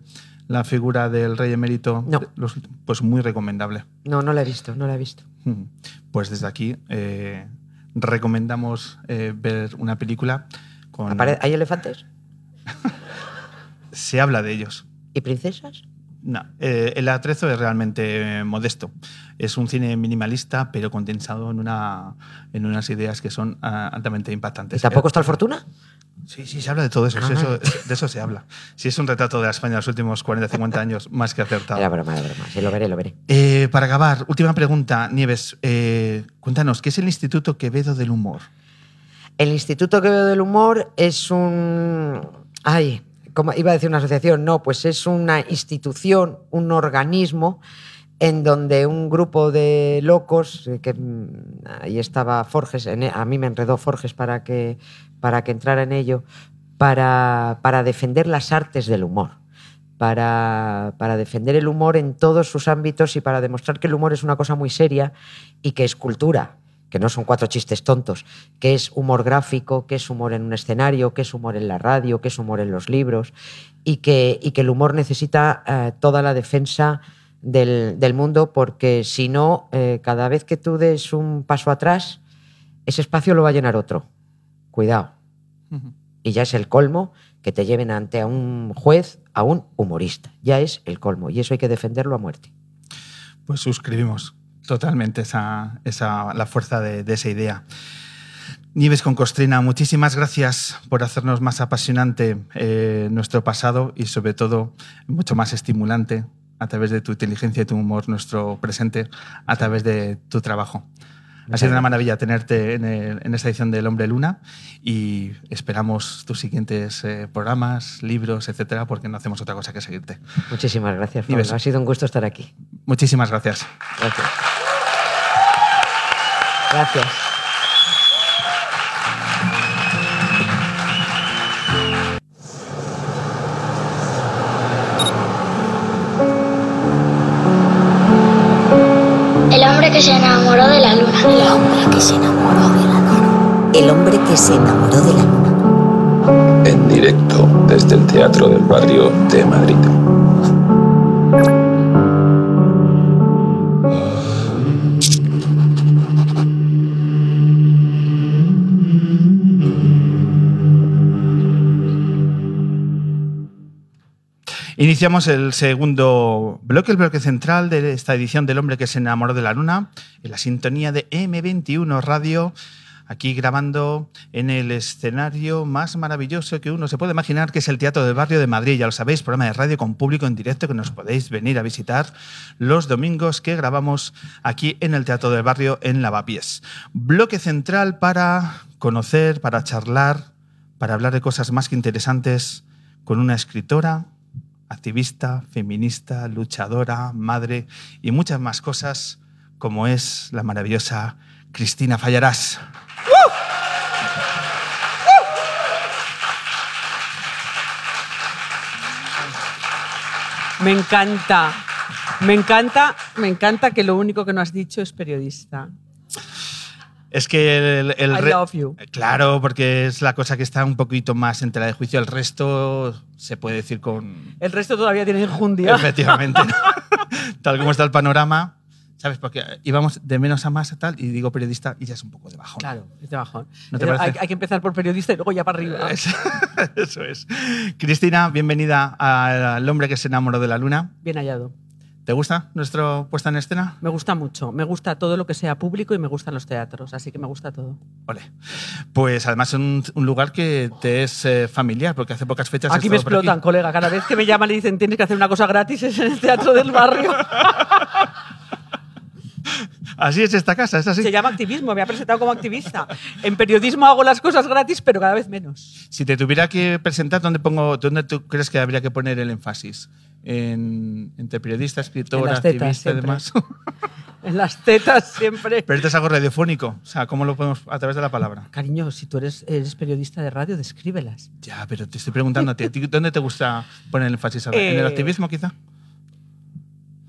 la figura del rey emérito? No. Los- pues muy recomendable. No, no la he visto, no la he visto. Mm. Pues desde aquí eh, recomendamos eh, ver una película con... ¿Hay elefantes? Se habla de ellos. ¿Y princesas? No, eh, el atrezo es realmente modesto. Es un cine minimalista, pero condensado en, una, en unas ideas que son ah, altamente ¿Y impactantes. tampoco está el Fortuna? Sí, sí, se habla de todo eso, Ah. eso- de eso se habla. Si es un retrato de la España de los últimos 40, 50 años, más que acertado. Era broma, era broma. Sí, lo veré, lo veré. Eh, para acabar, última pregunta, Nieves. eh, cuéntanos, ¿qué es el Instituto Quevedo del Humor? El Instituto Quevedo del Humor es un. Ay, ¿cómo iba a decir una asociación? No, pues es una institución, un organismo en donde un grupo de locos, eh, que mm, ahí estaba Forges, e- a mí me enredó Forges para que, para que entrara en ello, para, para defender las artes del humor. Para, para defender el humor en todos sus ámbitos y para demostrar que el humor es una cosa muy seria y que es cultura, que no son cuatro chistes tontos, que es humor gráfico, que es humor en un escenario, que es humor en la radio, que es humor en los libros, y que, y que el humor necesita eh, toda la defensa del, del mundo, porque si no, eh, cada vez que tú des un paso atrás, ese espacio lo va a llenar otro. Cuidado. Y ya es el colmo que te lleven ante a un juez, a un humorista. Ya es el colmo, y eso hay que defenderlo a muerte. Pues suscribimos totalmente esa, esa, la fuerza de, de esa idea. Nieves con Costrina, muchísimas gracias por hacernos más apasionante eh, nuestro pasado y sobre todo mucho más estimulante a través de tu inteligencia y tu humor nuestro presente a través de tu trabajo. Ha sido una maravilla tenerte en, el- en esta edición del Hombre Luna y esperamos tus siguientes eh, programas, libros, etcétera, porque no hacemos otra cosa que seguirte. Muchísimas gracias. Pablo. Ha sido un gusto estar aquí. Muchísimas gracias. Gracias. Gracias. El hombre que se enamoró de la luna. En directo desde el Teatro del Barrio de Madrid. Iniciamos el segundo bloque, el bloque central de esta edición del hombre que se enamoró de la luna, en la sintonía de M21 Radio aquí grabando en el escenario más maravilloso que uno se puede imaginar, que es el Teatro del Barrio de Madrid. Ya lo sabéis, programa de radio con público en directo que nos podéis venir a visitar los domingos que grabamos aquí en el Teatro del Barrio en Lavapiés. Bloque central para conocer, para charlar, para hablar de cosas más que interesantes con una escritora, activista, feminista, luchadora, madre y muchas más cosas como es la maravillosa Cristina Fallarás. Me encanta. Me encanta, me encanta que lo único que no has dicho es periodista. Es que el, el I love you. Claro, porque es la cosa que está un poquito más en tela de juicio. El resto se puede decir con... El resto todavía tiene enjundia. Efectivamente. tal como está el panorama. ¿Sabes? Porque íbamos de menos a más a tal y digo periodista y ya es un poco de bajón. Claro, es de bajón. ¿No te hay, hay que empezar por periodista y luego ya para arriba. Es- Eso es. Cristina, bienvenida al hombre que se enamoró de la luna. Bien hallado. ¿Te gusta nuestra puesta en escena? Me gusta mucho. Me gusta todo lo que sea público y me gustan los teatros, así que me gusta todo. Ole. Pues además es un, un lugar que te es eh, familiar, porque hace pocas fechas. has Aquí me explotan, colega. Cada vez que me llaman y dicen tienes que hacer una cosa gratis es en el teatro del barrio. Así es esta casa, es así. Se llama activismo, me ha presentado como activista. En periodismo hago las cosas gratis, pero cada vez menos. Si te tuviera que presentar, ¿dónde, pongo, ¿dónde tú crees que habría que poner el énfasis? En, entre periodista, escritora, En activista y siempre. demás. En las tetas siempre. Pero esto es algo radiofónico. O sea, ¿cómo lo podemos a través de la palabra? Cariño, si tú eres, eres periodista de radio, descríbelas. Ya, pero te estoy preguntando a ti. ¿a ti ¿Dónde te gusta poner el énfasis? ¿En el Eh, activismo, quizá?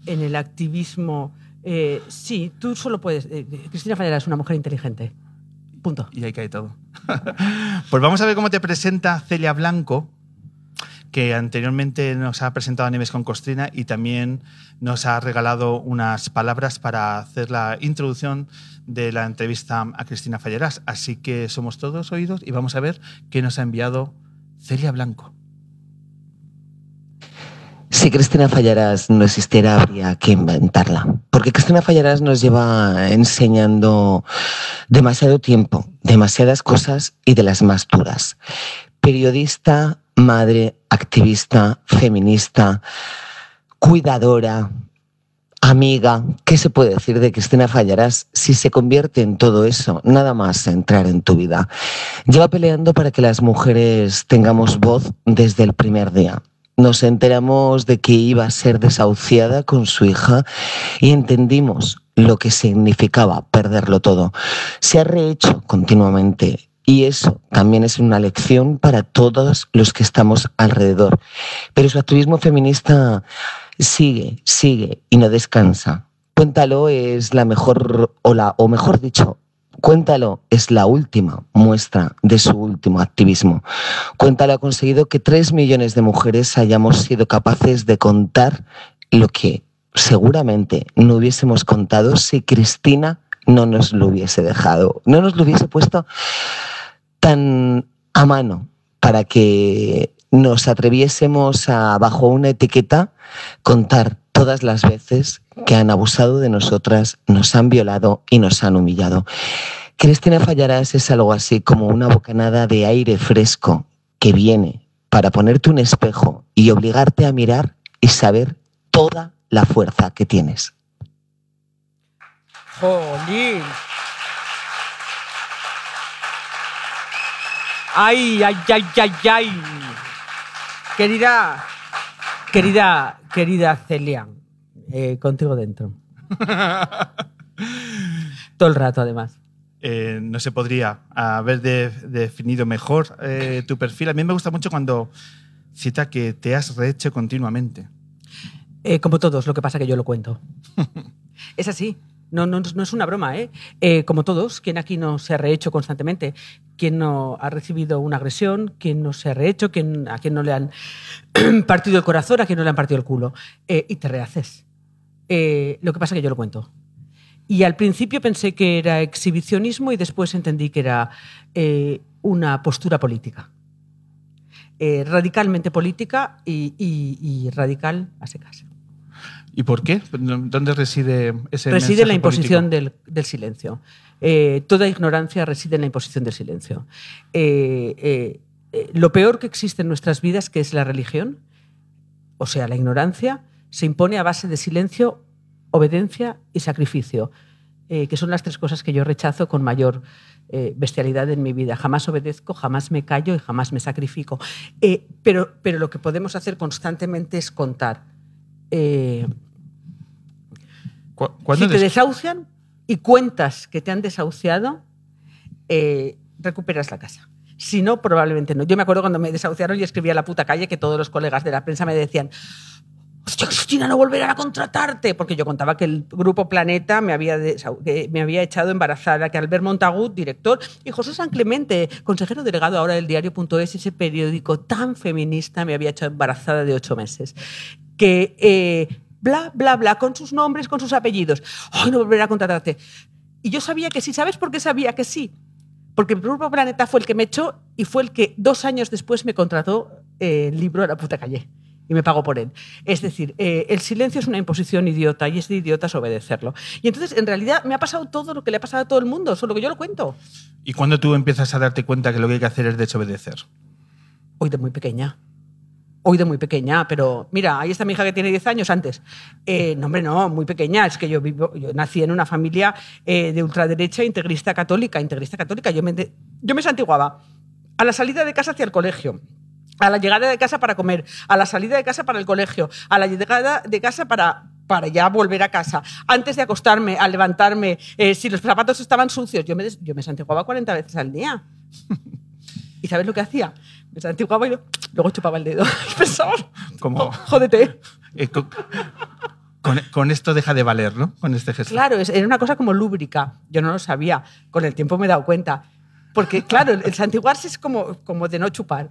En el activismo, eh, sí, tú solo puedes. eh, Cristina Fallera es una mujer inteligente. Punto. Y ahí cae todo. pues vamos a ver cómo te presenta Celia Blanco, que anteriormente nos ha presentado a con Costrina y también nos ha regalado unas palabras para hacer la introducción de la entrevista a Cristina Falleras. Así que somos todos oídos y vamos a ver qué nos ha enviado Celia Blanco. Si Cristina Fallarás no existiera, habría que inventarla. Porque Cristina Fallarás nos lleva enseñando demasiado tiempo, demasiadas cosas y de las más duras. Periodista, madre, activista, feminista, cuidadora, amiga. ¿Qué se puede decir de Cristina Fallarás si se convierte en todo eso? Nada más entrar en tu vida. Lleva peleando para que las mujeres tengamos voz desde el primer día nos enteramos de que iba a ser desahuciada con su hija y entendimos lo que significaba perderlo todo. Se ha rehecho continuamente y eso también es una lección para todos los que estamos alrededor. Pero su activismo feminista sigue, sigue y no descansa. Cuéntalo es la mejor, o, la, o mejor dicho, Cuéntalo es la última muestra de su último activismo. Cuéntalo ha conseguido que tres millones de mujeres hayamos sido capaces de contar lo que seguramente no hubiésemos contado si Cristina no nos lo hubiese dejado, no nos lo hubiese puesto tan a mano para que nos atreviésemos a, bajo una etiqueta, contar todas las veces que han abusado de nosotras, nos han violado y nos han humillado. Cristina Fallarás es algo así como una bocanada de aire fresco que viene para ponerte un espejo y obligarte a mirar y saber toda la fuerza que tienes. ¡Jolín! ¡Ay, ay, ay, ay, ay! Querida, querida, querida Celia, eh, contigo dentro. Todo el rato, además. Eh, no se podría haber de- definido mejor eh, tu perfil. A mí me gusta mucho cuando cita que te has rehecho continuamente. Como todos, lo que pasa que yo lo cuento. es así. No, no, es una broma, ¿eh? Eh, Como todos, quien aquí no se ha rehecho constantemente, quien no ha recibido una agresión, quien no se ha rehecho, a quien no le han partido el corazón, a quien no le han partido el culo. Eh, y te rehaces. Eh, lo que pasa que yo lo cuento. Y al principio pensé que era exhibicionismo y después entendí que era una postura política. radicalmente política y, y- y radical a secas. ¿Y por qué? ¿Dónde reside ese reside en la imposición del, del silencio. Eh, toda ignorancia reside en la imposición del silencio. Eh, eh, lo peor que existe en nuestras vidas, que es la religión, o sea, la ignorancia, se impone a base de silencio, obediencia y sacrificio, que son las tres cosas que yo rechazo con mayor bestialidad en mi vida. Jamás obedezco, jamás me callo y jamás me sacrifico. Pero, pero lo que podemos hacer constantemente es contar. Eh, ¿Cu- cuándo si te des- desahucian y cuentas que te han desahuciado, eh, recuperas la casa. Si no, probablemente no. Yo me acuerdo cuando me desahuciaron y escribía a la puta calle que todos los colegas de la prensa me decían Hostia, Cristina, no volverán a contratarte. Porque yo contaba que el grupo Planeta me había, que me había echado embarazada, que Albert Montagut, director, y José San Clemente, consejero delegado ahora del diario.es, ese periódico tan feminista, me había echado embarazada de ocho meses. Que eh, bla, bla, bla, con sus nombres, con sus apellidos. Ay, no volverá a contratarte. Y yo sabía que sí. ¿Sabes por qué sabía que sí? Porque el Grupo Planeta fue el que me echó y fue el que dos años después me contrató eh, el libro a la puta calle y me pagó por él. Es decir, eh, el silencio es una imposición idiota y es de idiotas obedecerlo. Y entonces, en realidad, me ha pasado todo lo que le ha pasado a todo el mundo, solo que yo lo cuento. ¿Y cuándo tú empiezas a darte cuenta que lo que hay que hacer es desobedecer? Hoy de muy pequeña. Hoy de muy pequeña, pero mira, ahí está mi hija que tiene 10 años antes. Eh, no, hombre, no, muy pequeña. Es que yo, vivo, yo nací en una familia eh, de ultraderecha, integrista católica. Integrista católica. Yo me, yo me santiguaba a la salida de casa hacia el colegio. A la llegada de casa para comer, a la salida de casa para el colegio, a la llegada de casa para, para ya volver a casa, antes de acostarme, al levantarme, eh, si los zapatos estaban sucios, yo me, yo me santiguaba 40 veces al día. ¿Y sabes lo que hacía? Me santiguaba y lo- luego chupaba el dedo. Y pensaba, Como- "Oh, jódete. Eh, co- con, con esto deja de valer, ¿no? Con este gesto. Claro, es- era una cosa como lúbrica. Yo no lo sabía. Con el tiempo me he dado cuenta. Porque, claro, el, el santiguarse es como, como de no chupar.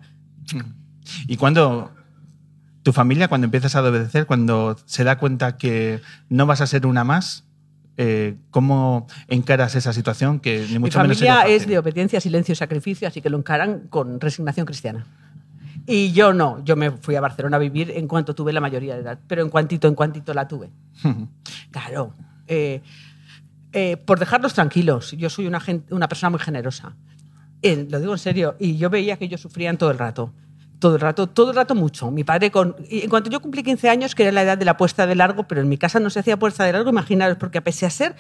Y cuando tu familia, cuando empiezas a obedecer, cuando se da cuenta que no vas a ser una más, eh, ¿cómo encaras esa situación? Que ni Mi mucho menos familia sería es de obediencia, silencio y sacrificio, así que lo encaran con resignación cristiana. Y yo no, yo me fui a Barcelona a vivir en cuanto tuve la mayoría de edad, pero en cuantito, en cuantito la tuve. Claro. eh, eh, por dejarlos tranquilos. Yo soy una, gen- una persona muy generosa. Eh, lo digo en serio. Y yo veía que ellos sufrían todo el rato. Todo el rato, todo el rato mucho. Mi padre, con, en cuanto yo cumplí 15 años, que era la edad de la puesta de largo, pero en mi casa no se hacía puesta de largo, imaginaros, porque pese a ser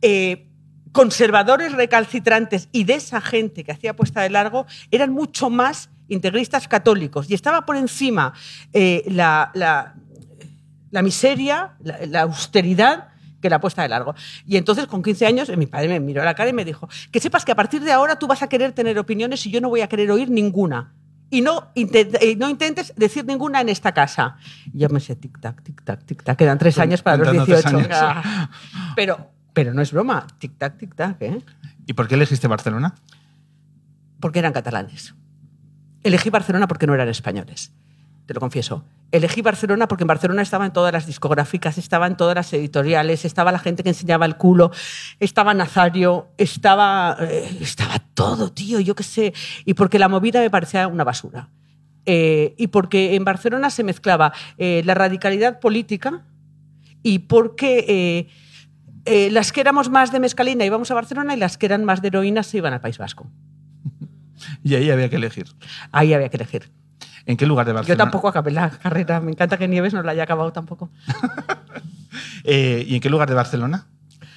eh, conservadores recalcitrantes y de esa gente que hacía puesta de largo, eran mucho más integristas católicos. Y estaba por encima eh, la, la- la miseria, la, la austeridad que la puesta de largo. Y entonces, con 15 años, mi padre me miró a la cara y me dijo, que sepas que a partir de ahora tú vas a querer tener opiniones y yo no voy a querer oír ninguna. Y no, eh, no intentes decir ninguna en esta casa. Y yo me sé tic-tac, tic-tac, tic-tac. Quedan tres años para los contando tres 18. años. Ah. Pero, pero no es broma. Tic-tac, tic-tac, ¿eh? ¿Y por qué elegiste Barcelona? porque eran catalanes. Elegí Barcelona porque no eran españoles, te lo confieso. Elegí Barcelona porque en Barcelona estaban todas las discográficas, estaban todas las editoriales, estaba la gente que enseñaba el culo, estaba Nazario, estaba, eh, estaba todo, tío, yo qué sé. Y porque la movida me parecía una basura. Eh, y porque en Barcelona se mezclaba eh, la radicalidad política y porque eh, las que éramos más de mezcalina íbamos a Barcelona y las que eran más de heroína se iban al País Vasco. Y ahí había que elegir. Ahí había que elegir. ¿En qué lugar de Yo Barcelona? tampoco acabé la carrera. Me encanta que Nieves no la haya acabado tampoco. Eh, ¿Y en qué lugar de Barcelona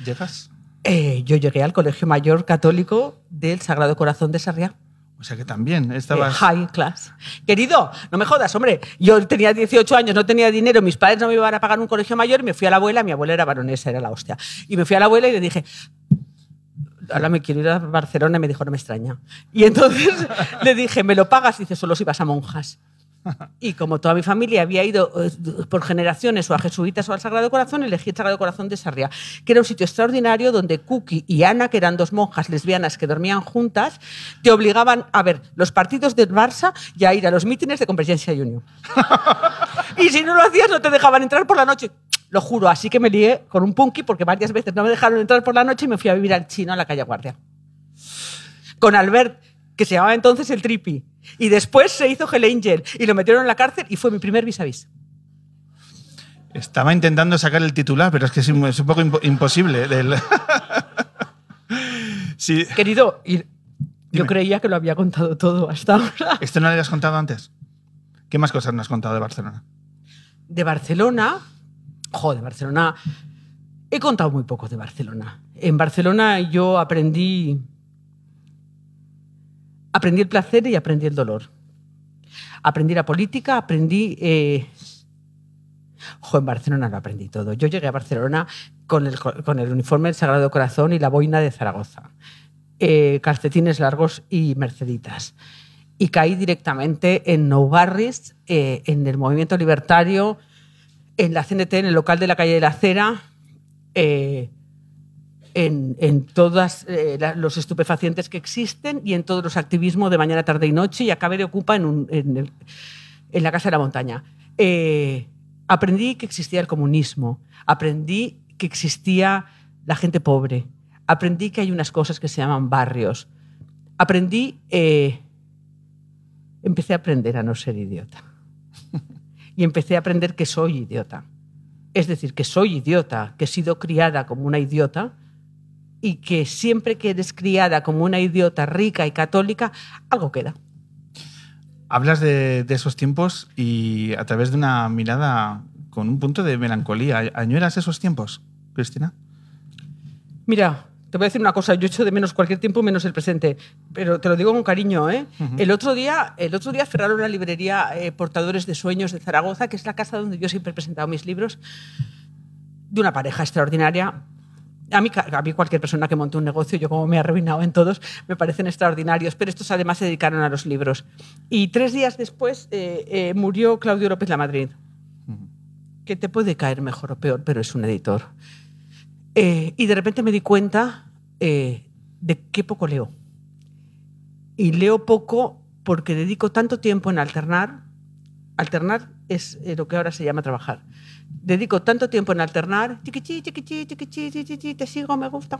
llegas? Eh, yo llegué al Colegio Mayor Católico del Sagrado Corazón de Sarriá. O sea que también Eh, estabas... high class. Querido, no me jodas, hombre. Yo tenía 18 años, no tenía dinero, mis padres no me iban a pagar un colegio mayor y me fui a la abuela. Mi abuela era baronesa, era la hostia. Y me fui a la abuela y le dije, ahora me quiero ir a Barcelona y me dijo, no me extraña. Y entonces le dije, ¿me lo pagas? Y dice, solo si vas a monjas. Y como toda mi familia había ido eh, por generaciones o a jesuitas o al Sagrado Corazón, elegí el Sagrado Corazón de Sarriá, que era un sitio extraordinario donde Cookie y Ana, que eran dos monjas lesbianas que dormían juntas, te obligaban a ver los partidos del Barça y a ir a los mítines de Convergencia y Unión. y si no lo hacías, no te dejaban entrar por la noche. Lo juro, así que me lié con un punky porque varias veces no me dejaron entrar por la noche y me fui a vivir al chino a la calle Guardia con Albert, que se llamaba entonces el Tripi, Y después se hizo Hell Angel y lo metieron en la cárcel y fue mi primer vis a vis. Estaba intentando sacar el titular, pero es que es un poco impo- imposible. del- sí. Querido, yo Dime. creía que lo había contado todo hasta ahora. ¿Esto no lo habías contado antes? ¿Qué más cosas nos has contado de Barcelona? De Barcelona, joder, de Barcelona, he contado muy poco de Barcelona. En Barcelona yo aprendí, aprendí el placer y aprendí el dolor. Aprendí la política, aprendí... Eh, en Barcelona lo aprendí todo. Yo llegué a Barcelona con el, con el uniforme del Sagrado Corazón y la boina de Zaragoza. Eh, calcetines largos y merceditas. Y caí directamente en Nou Barris, eh, en el movimiento libertario, en la CNT, en el local de la calle de la Acera, eh, en, todos los estupefacientes que existen y en todos los activismos de mañana, tarde y noche, y acabé de ocupa en, un- la Casa de la Montaña. Eh, aprendí que existía el comunismo, aprendí que existía la gente pobre, aprendí que hay unas cosas que se llaman barrios, aprendí, eh, empecé a aprender a no ser idiota. Y empecé a aprender que soy idiota. Es decir, que soy idiota, que he sido criada como una idiota y que siempre que eres criada como una idiota rica y católica, algo queda. Hablas de, de esos tiempos y a través de una mirada con un punto de melancolía. ¿Añoras esos tiempos, Cristina? Mira, te voy a decir una cosa, yo echo de menos cualquier tiempo menos el presente, pero te lo digo con cariño, ¿eh? el, otro día, el otro día cerraron la librería eh, Portadores de Sueños de Zaragoza, que es la casa donde yo siempre he presentado mis libros, de una pareja extraordinaria. A mí, a mí cualquier persona que monte un negocio, yo como me he arruinado en todos, me parecen extraordinarios, pero estos además se dedicaron a los libros. Y tres días después eh, eh, murió Claudio López La Madrid, que te puede caer mejor o peor, pero es un editor. Eh, y de repente me di cuenta eh, de qué poco leo. Y leo poco porque dedico tanto tiempo en alternar. Alternar es eh, lo que ahora se llama trabajar. Dedico tanto tiempo en alternar, chiquichi, chiquichi, chiquichi, te sigo, me gusta,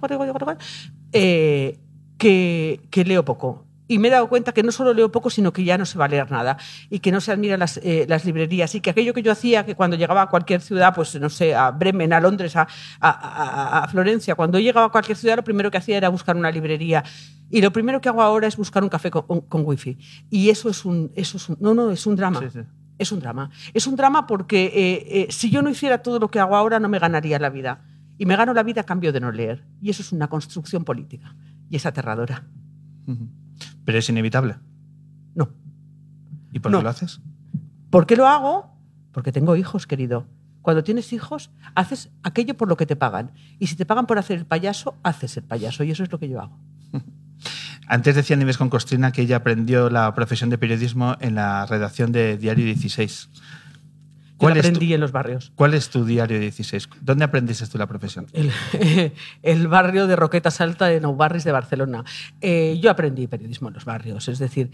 eh, que, que leo poco. Y me he dado cuenta que no solo leo poco, sino que ya no se va a leer nada y que no se admiran las, eh, las librerías y que aquello que yo hacía, que cuando llegaba a cualquier ciudad, pues no sé, a Bremen, a Londres, a, a- a- a Florencia, cuando llegaba a cualquier ciudad, lo primero que hacía era buscar una librería. Y lo primero que hago ahora es buscar un café con, con wifi. Y eso es un, eso es un, no, no, es un drama. Sí, sí. Es un drama. Es un drama porque eh, eh, si yo no hiciera todo lo que hago ahora, no me ganaría la vida. Y me gano la vida a cambio de no leer. Y eso es una construcción política. Y es aterradora. Ujú. Pero es inevitable. No. ¿Y por No. qué lo haces? ¿Por qué lo hago? Porque tengo hijos, querido. Cuando tienes hijos, haces aquello por lo que te pagan. Y si te pagan por hacer el payaso, haces el payaso. Y eso es lo que yo hago. Antes decía Nieves con Costrina que ella aprendió la profesión de periodismo en la redacción de Diario 16. ¿Cuál tu, aprendí en los barrios. cuál es tu Diario 16? ¿Dónde aprendiste tú la profesión? El, el barrio de Roquetas Alta de Nou Barris de Barcelona. Eh, yo aprendí periodismo en los barrios, es decir,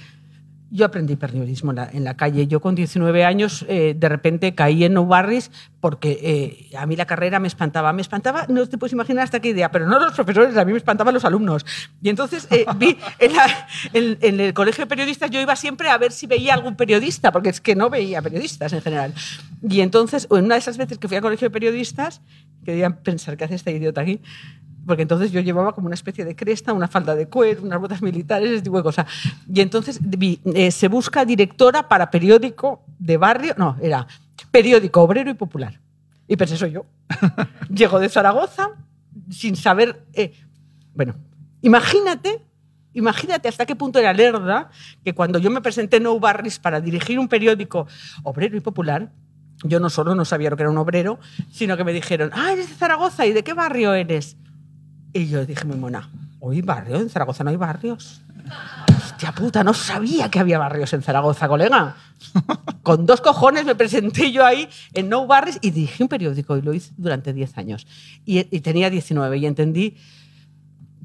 yo aprendí periodismo en la, calle. Yo con 19 años eh, de repente caí en Nou Barris porque eh, a mí la carrera me espantaba. Me espantaba, no te puedes imaginar hasta qué idea, pero no los profesores, a mí me espantaban los alumnos. Y entonces eh, vi en, el colegio de periodistas, yo iba siempre a ver si veía algún periodista, porque es que no veía periodistas en general. Y entonces, en una de esas veces que fui al colegio de periodistas, que debían pensar que hace esta idiota aquí, porque entonces yo llevaba como una especie de cresta, una falda de cuero, unas botas militares, ese tipo de cosas. Y entonces vi, eh, se busca directora para periódico de barrio, no, era periódico obrero y popular. Y pensé, soy yo. Llego de Zaragoza sin saber... eh, bueno, imagínate, imagínate hasta qué punto era lerda que cuando yo me presenté en Nou Barris para dirigir un periódico obrero y popular, yo no solo no sabía lo que era un obrero, sino que me dijeron, ah, eres de Zaragoza, ¿y de qué barrio eres? Y yo dije, muy mona, ¿hoy barrio? En Zaragoza no hay barrios. Hostia puta, no sabía que había barrios en Zaragoza, colega. Con dos cojones me presenté yo ahí en No Barris y dirigí un periódico y lo hice durante 10 años. Y, y tenía 19 y entendí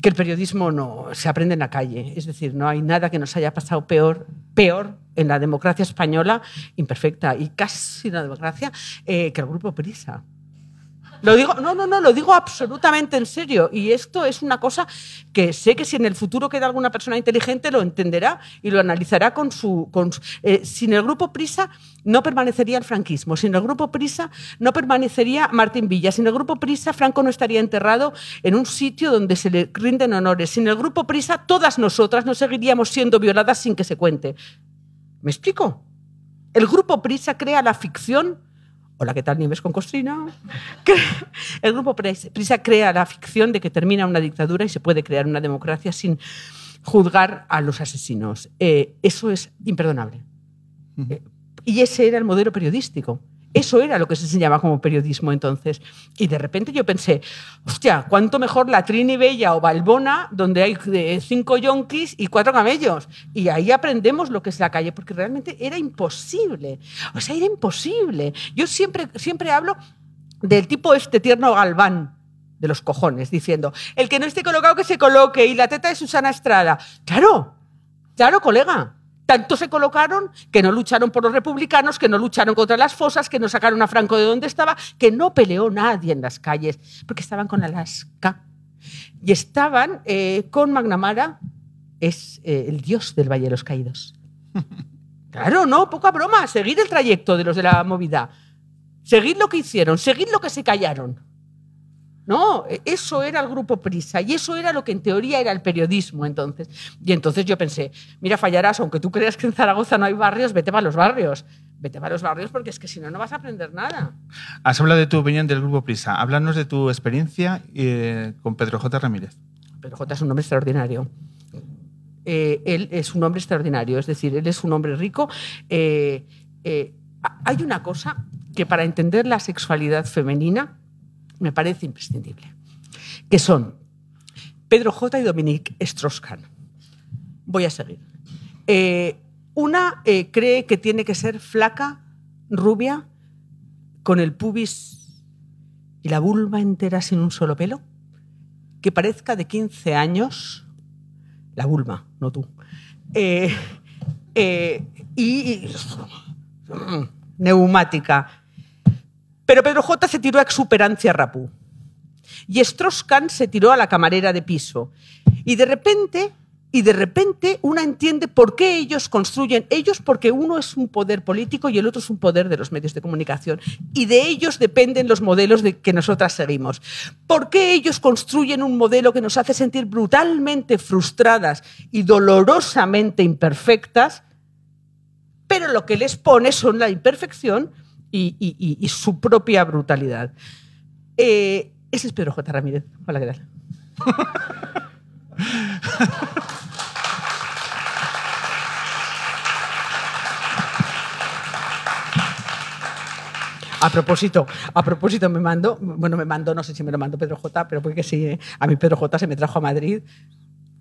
que el periodismo no se aprende en la calle. Es decir, no hay nada que nos haya pasado peor, peor en la democracia española, imperfecta y casi una democracia, eh, que el grupo Prisa. Lo digo, no, no, no, lo digo absolutamente en serio. Y esto es una cosa que sé que si en el futuro queda alguna persona inteligente lo entenderá y lo analizará con su. Eh, sin el grupo Prisa no permanecería el franquismo. Sin el grupo Prisa no permanecería Martín Villa. Sin el grupo Prisa, Franco no estaría enterrado en un sitio donde se le rinden honores. Sin el grupo Prisa, todas nosotras no seguiríamos siendo violadas sin que se cuente. ¿Me explico? El grupo Prisa crea la ficción. Hola, ¿qué tal, Nieves con Costrina? El grupo Prisa crea la ficción de que termina una dictadura y se puede crear una democracia sin juzgar a los asesinos. Eh, eso es imperdonable. Eh, y ese era el modelo periodístico. Eso era lo que se enseñaba como periodismo entonces. Y de repente yo pensé, hostia, cuánto mejor la Trini Bella o Balbona, donde hay eh, cinco yonkis y cuatro camellos. Y ahí aprendemos lo que es la calle, porque realmente era imposible. O sea, era imposible. Yo siempre, siempre hablo del tipo este tierno Galván de los cojones, diciendo, el que no esté colocado que se coloque y la teta de Susana Estrada. Claro, claro, colega. Tanto se colocaron que no lucharon por los republicanos, que no lucharon contra las fosas, que no sacaron a Franco de donde estaba, que no peleó nadie en las calles, porque estaban con Alaska. Y estaban eh, con Magnamara, es eh, el dios del Valle de los Caídos. Claro, no, poca broma, seguir el trayecto de los de la movida. Seguid lo que hicieron, seguid lo que se callaron. No, e- eso era el grupo Prisa y eso era lo que en teoría era el periodismo entonces. Y entonces yo pensé, mira, fallarás, aunque tú creas que en Zaragoza no hay barrios, vete para los barrios. Vete para los barrios porque es que si no, no vas a aprender nada. Has hablado de tu opinión del Grupo Prisa. Háblanos de tu experiencia eh, con Pedro J. Ramírez. Pero J es un hombre extraordinario. Eh, él es un hombre extraordinario, es decir, él es un hombre rico. Eh, ha- hay una cosa que para entender la sexualidad femenina me parece imprescindible, que son Pedro J. y Dominique Strauss-Kahn. Voy a seguir. Eh, una eh, cree que tiene que ser flaca, rubia, con el pubis y la vulva entera sin un solo pelo que parezca de 15 años, la vulva, no tú, eh, y, y- neumática. Pero Pedro J se tiró a exuperancia rapú. Y Strauss-Kahn se tiró a la camarera de piso. Y de repente, y de repente una entiende por qué ellos construyen, ellos porque uno es un poder político y el otro es un poder de los medios de comunicación. Y de ellos dependen los modelos de que nosotras seguimos. ¿Por qué ellos construyen un modelo que nos hace sentir brutalmente frustradas y dolorosamente imperfectas? Pero lo que les pone son la imperfección y, su propia brutalidad. Eh, ese es Pedro J. Ramírez. Hola, ¿qué tal? A propósito, a propósito me mandó, bueno, me mandó, no sé si me lo mandó Pedro J, pero porque sí, eh, a mí Pedro J se me trajo a Madrid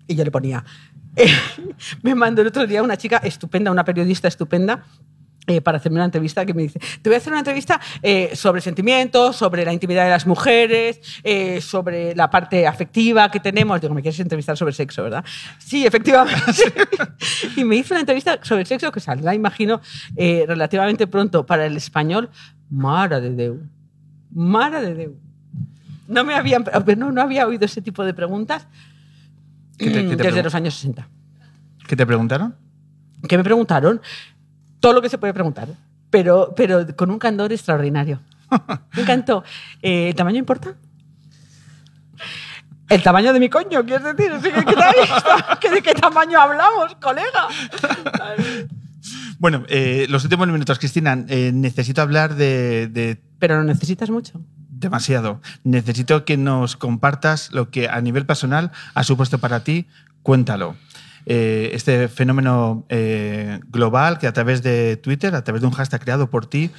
y yo le ponía. me mandó el otro día una chica estupenda, una periodista estupenda, eh, para hacerme una entrevista que me dice, te voy a hacer una entrevista eh, sobre sentimientos, sobre la intimidad de las mujeres, eh, sobre la parte afectiva que tenemos. Digo, me quieres entrevistar sobre sexo, ¿verdad? Sí, efectivamente. y me hizo una entrevista sobre el sexo que saldrá, imagino, relativamente pronto para el español. Mara de Déu. Mara de Déu. No me habían, no, no había oído ese tipo de preguntas ¿Qué te- mm, qué te desde los años 60. ¿Qué te preguntaron? ¿Qué me preguntaron? Todo lo que se puede preguntar, pero, pero con un candor extraordinario. Me encantó. Eh, ¿El tamaño importa? El tamaño de mi coño, quieres decir. ¿qué, ¿De qué tamaño hablamos, colega? Bueno, eh, los últimos minutos, Cristina, eh, necesito hablar de, de Pero no necesitas mucho. demasiado. Necesito que nos compartas lo que a nivel personal ha supuesto para ti. Cuéntalo. Eh, este fenómeno eh, global que a través de Twitter, a través de un hashtag creado por ti,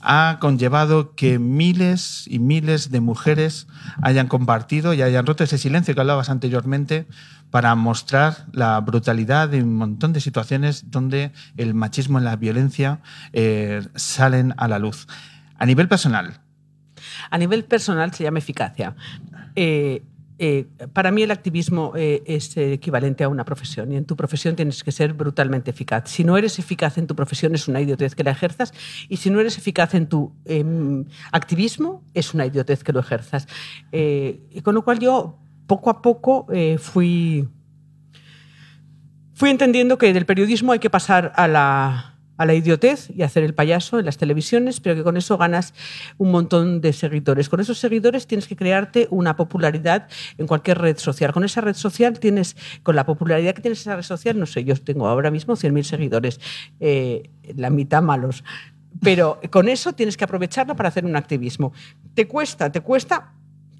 ha conllevado que miles y miles de mujeres hayan compartido y hayan roto ese silencio que hablabas anteriormente para mostrar la brutalidad de un montón de situaciones donde el machismo y la violencia eh, salen a la luz. A nivel personal, A nivel personal se llama eficacia. Eh, para mí el activismo eh, es equivalente a una profesión y en tu profesión tienes que ser brutalmente eficaz. Si no eres eficaz en tu profesión es una idiotez que la ejerzas y si no eres eficaz en tu em, activismo es una idiotez que lo ejerzas. Eh, y con lo cual yo poco a poco fui, fui entendiendo que del periodismo hay que pasar a la, a la idiotez y hacer el payaso en las televisiones, pero que con eso ganas un montón de seguidores. Con esos seguidores tienes que crearte una popularidad en cualquier red social. Con esa red social tienes, con la popularidad que tienes esa red social, no sé, yo tengo ahora mismo 100.000 seguidores, eh, la mitad malos. Pero con eso tienes que aprovecharlo para hacer un activismo. Te cuesta, te cuesta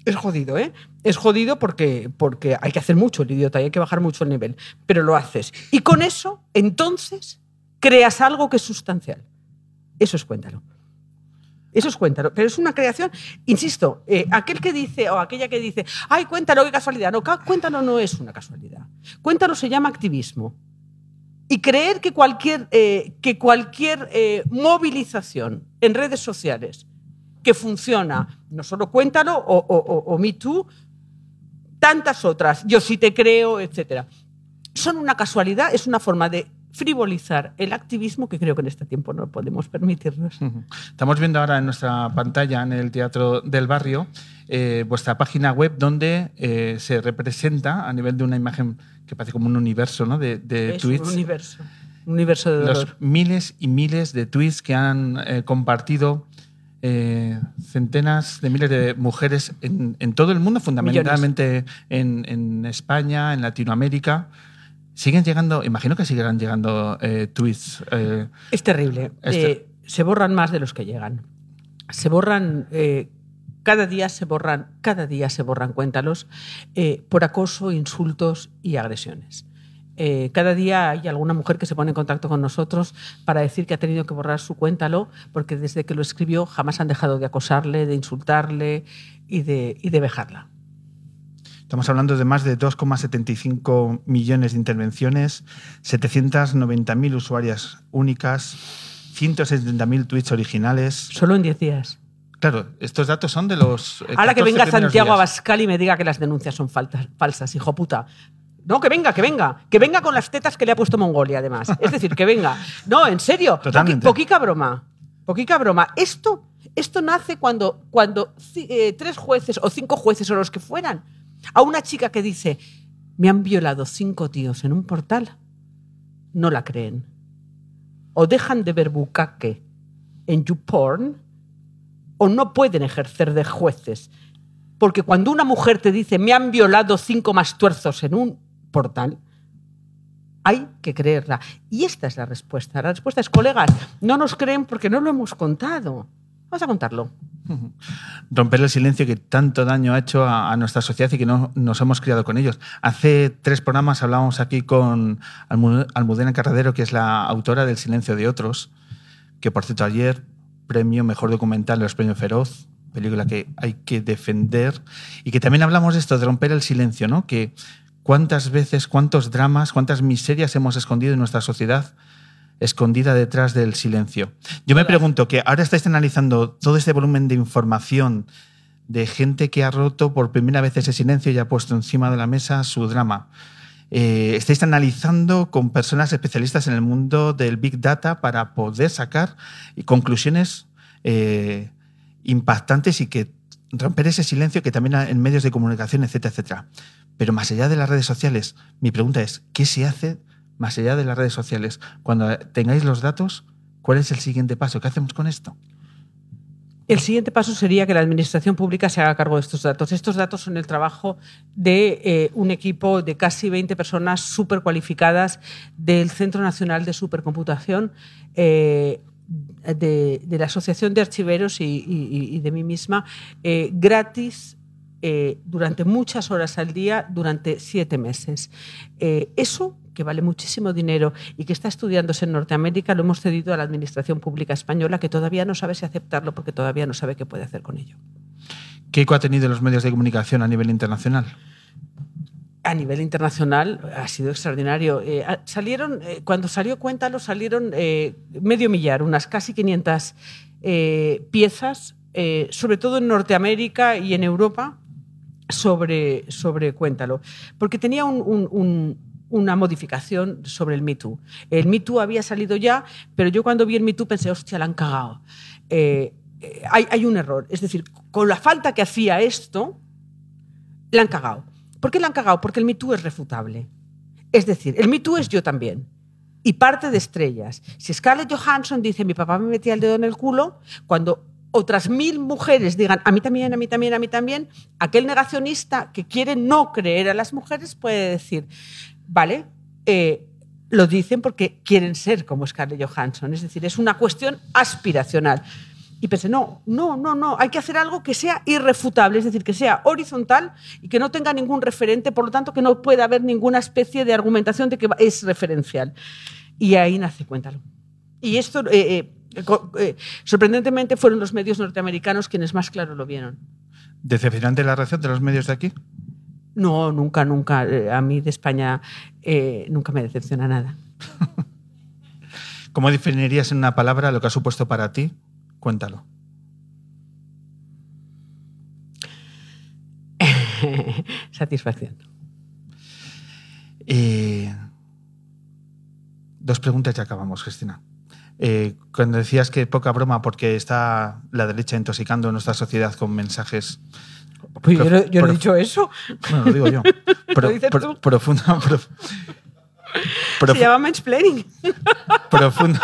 es jodido, ¿eh? Es jodido porque, porque hay que hacer mucho el idiota y hay que bajar mucho el nivel, pero lo haces. Y con eso, entonces, creas algo que es sustancial. Eso es cuéntalo. Eso es cuéntalo. Pero es una creación, insisto, eh, aquel que dice o aquella que dice, ay, cuéntalo, qué casualidad. No, cuéntalo no es una casualidad. Cuéntalo se llama activismo. Y creer que cualquier, eh, que cualquier eh, movilización en redes sociales que funciona, no solo cuéntalo o, o, Me Too, tantas otras, yo sí te creo, etc. Son una casualidad, es una forma de frivolizar el activismo que creo que en este tiempo no podemos permitirnos. Estamos viendo ahora en nuestra pantalla, en el Teatro del Barrio, eh, vuestra página web donde eh, se representa a nivel de una imagen que parece como un universo ¿no? de, de es tweets. Un universo. Un universo de dolor. Los miles y miles de tweets que han eh, compartido centenas de miles de mujeres en, en todo el mundo, fundamentalmente en, en España, en Latinoamérica. Siguen llegando, imagino que seguirán llegando eh, tweets. Eh, es terrible. este- Eh, se borran más de los que llegan. Se borran, cada día se borran, cada día se borran cuéntalos por acoso, insultos y agresiones. Eh, cada día hay alguna mujer que se pone en contacto con nosotros para decir que ha tenido que borrar su cuéntalo porque desde que lo escribió jamás han dejado de acosarle, de insultarle y de, y de vejarla. Estamos hablando de más de 2,75 millones de intervenciones, 790.000 usuarias únicas, 170.000 tweets originales. Solo en 10 días. Claro, estos datos son de los. eh, Ahora que 14 venga Santiago días. Abascal y me diga que las denuncias son faltas- falsas, hijo puta. No, que venga, que venga. Que venga con las tetas que le ha puesto Mongolia, además. Es decir, que venga. No, en serio. Totalmente. poquica broma. Poquica broma. Esto, esto nace cuando, cuando eh, tres jueces o cinco jueces o los que fueran a una chica que dice, me han violado cinco tíos en un portal, no la creen. O dejan de ver bucaque en YouPorn o no pueden ejercer de jueces. Porque cuando una mujer te dice, me han violado cinco más tuerzos en un portal, hay que creerla. Y esta es la respuesta. La respuesta es, colegas, no nos creen porque no lo hemos contado. Vamos a contarlo. Romper el silencio que tanto daño ha hecho a, nuestra sociedad y que no nos hemos criado con ellos. Hace tres programas hablábamos aquí con Almu- Almudena Carradero, que es la autora del Silencio de Otros, que por cierto ayer premio Mejor Documental de los Premios Feroz, película que hay que defender, y que también hablamos de esto, de romper el silencio, ¿no? Que cuántas veces, cuántos dramas, cuántas miserias hemos escondido en nuestra sociedad escondida detrás del silencio. Yo me pregunto que ahora estáis analizando todo este volumen de información de gente que ha roto por primera vez ese silencio y ha puesto encima de la mesa su drama. Eh, estáis analizando con personas especialistas en el mundo del Big Data para poder sacar conclusiones eh, impactantes y que romper ese silencio que también en medios de comunicación, etcétera, etcétera. Pero más allá de las redes sociales, mi pregunta es, ¿qué se hace más allá de las redes sociales? Cuando tengáis los datos, ¿cuál es el siguiente paso? ¿Qué hacemos con esto? El siguiente paso sería que la administración pública se haga cargo de estos datos. Estos datos son el trabajo de eh, un equipo de casi 20 personas súper cualificadas del Centro Nacional de Supercomputación, eh, de, la Asociación de Archiveros y, de mí misma, eh, gratis durante muchas horas al día durante siete meses. Eso, que vale muchísimo dinero y que está estudiándose en Norteamérica, lo hemos cedido a la Administración Pública Española, que todavía no sabe si aceptarlo porque todavía no sabe qué puede hacer con ello. ¿Qué eco ha tenido los medios de comunicación a nivel internacional? A nivel internacional ha sido extraordinario. Eh, salieron, eh, cuando salió Cuéntalo, salieron eh, medio millar, unas casi 500 eh, piezas, sobre todo en Norteamérica y en Europa, sobre, sobre Cuéntalo, porque tenía un- un- un- una modificación sobre el Me Too. El Me Too había salido ya, pero yo cuando vi el Me Too pensé, hostia, la han cagado. Eh, eh, hay, hay un error. Es decir, con la falta que hacía esto, la han cagado. ¿Por qué la han cagado? Porque el Me Too es refutable. Es decir, el Me Too es yo también. Y parte de estrellas. Si Scarlett Johansson dice mi papá me metía el dedo en el culo, cuando otras mil mujeres digan a mí también, a mí también, a mí también, aquel negacionista que quiere no creer a las mujeres puede decir, vale, eh, lo dicen porque quieren ser como Scarlett Johansson. Es decir, es una cuestión aspiracional. Y pensé, no, no, no, no, hay que hacer algo que sea irrefutable, es decir, que sea horizontal y que no tenga ningún referente, por lo tanto que no pueda haber ninguna especie de argumentación de que es referencial. Y ahí nace, cuéntalo. Y esto, eh, eh, sorprendentemente, fueron los medios norteamericanos quienes más claro lo vieron. ¿Decepcionante la reacción de los medios de aquí? No, nunca, nunca. eh, a mí de España eh, nunca me decepciona nada. ¿Cómo definirías en una palabra lo que ha supuesto para ti? Cuéntalo. Satisfacción. Eh, dos preguntas y acabamos, Cristina. Eh, cuando decías que poca broma porque está la derecha intoxicando nuestra sociedad con mensajes... Pues yo, no- yo no he dicho eso. Bueno, lo digo yo. Pro- dices pro- tú. profunda, prof- Se llama mansplaining. profunda.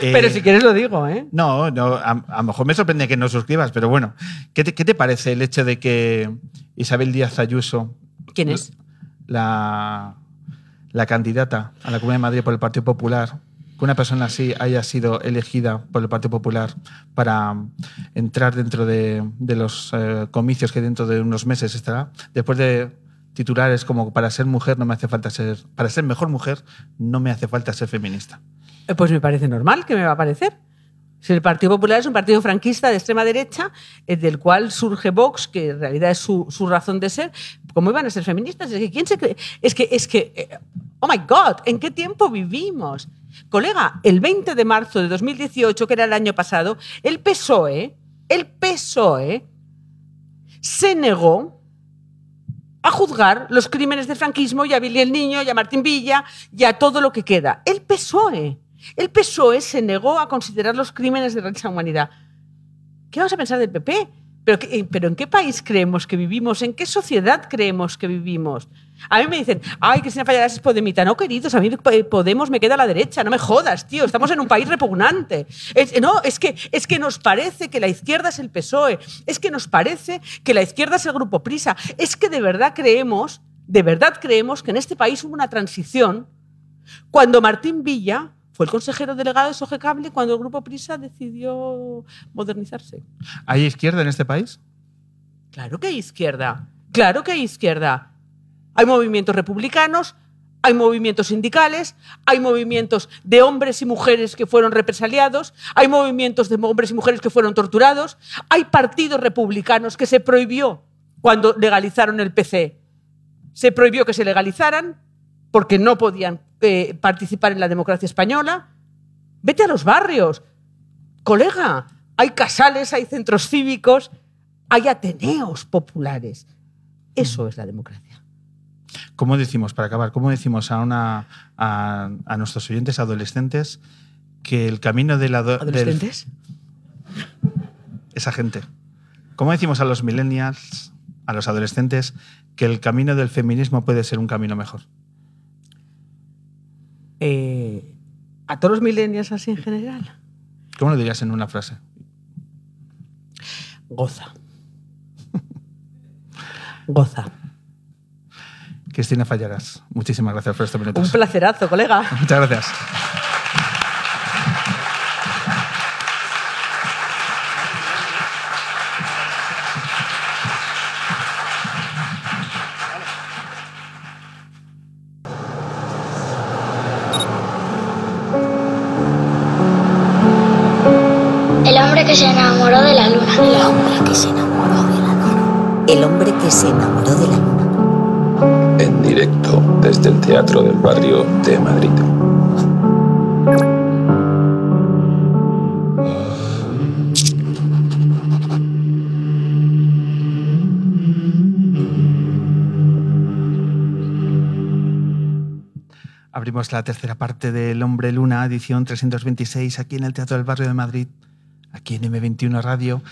Eh, Pero si quieres lo digo, ¿eh? No, no a, a lo mejor me sorprende que no suscribas, pero bueno, ¿qué te, qué te parece el hecho de que Isabel Díaz Ayuso, ¿Quién es? la, la candidata a la Comunidad de Madrid por el Partido Popular, que una persona así haya sido elegida por el Partido Popular para entrar dentro de, los eh, comicios que dentro de unos meses estará, después de titulares como para ser mujer no me hace falta ser, para ser mejor mujer no me hace falta ser feminista. Eh, Pues me parece normal que me va a parecer. Si el Partido Popular es un partido franquista de extrema derecha, eh, del cual surge Vox, que en realidad es su, razón de ser, ¿cómo iban a ser feministas? Es que, ¿quién se cree? Es que, es que, oh my God, ¿en qué tiempo vivimos? Colega, el 20 de marzo de 2018, que era el año pasado, el PSOE, el PSOE, se negó a juzgar los crímenes del franquismo y a Billy el Niño y a Martín Villa y a todo lo que queda. El PSOE. El PSOE se negó a considerar los crímenes de lesa humanidad. ¿Qué vamos a pensar del PP? ¿Pero, qué- ¿Pero en qué país creemos que vivimos? ¿En qué sociedad creemos que vivimos? A mí me dicen, ay, Cristina Fallarás es podemita. No, queridos, a mí eh, Podemos me queda a la derecha. No me jodas, tío. Estamos en un país repugnante. Es- no, es que, es que nos parece que la izquierda es el PSOE. Es que nos parece que la izquierda es el Grupo Prisa. Es que de verdad creemos, de verdad creemos que en este país hubo una transición cuando Martín Villa fue el consejero delegado de Sogecable cuando el Grupo Prisa decidió modernizarse. ¿Hay izquierda en este país? Claro que hay izquierda. Claro que hay izquierda. Hay movimientos republicanos, hay movimientos sindicales, hay movimientos de hombres y mujeres que fueron represaliados, hay movimientos de hombres y mujeres que fueron torturados, hay partidos republicanos que se prohibió cuando legalizaron el PC. Se prohibió que se legalizaran porque no podían eh, participar en la democracia española. Vete a los barrios. Colega, hay casales, hay centros cívicos, hay ateneos populares. Eso es la democracia. ¿Cómo decimos, para acabar, cómo decimos a, una, a, a nuestros oyentes adolescentes que el camino de la... del- ¿Adolescentes? esa gente. ¿Cómo decimos a los millennials, a los adolescentes, que el camino del feminismo puede ser un camino mejor? Eh, ¿A todos los millennials así en general? ¿Cómo lo dirías en una frase? Goza. Goza. Cristina Fallarás, muchísimas gracias por estos minutos. Un placerazo, colega. Muchas gracias. El hombre que se enamoró de la luna. El hombre que se enamoró de la luna. El hombre que se enamoró teatro del barrio de Madrid. Abrimos la tercera parte del Hombre Luna, edición 326, aquí en el Teatro del Barrio de Madrid, aquí en M21 Radio.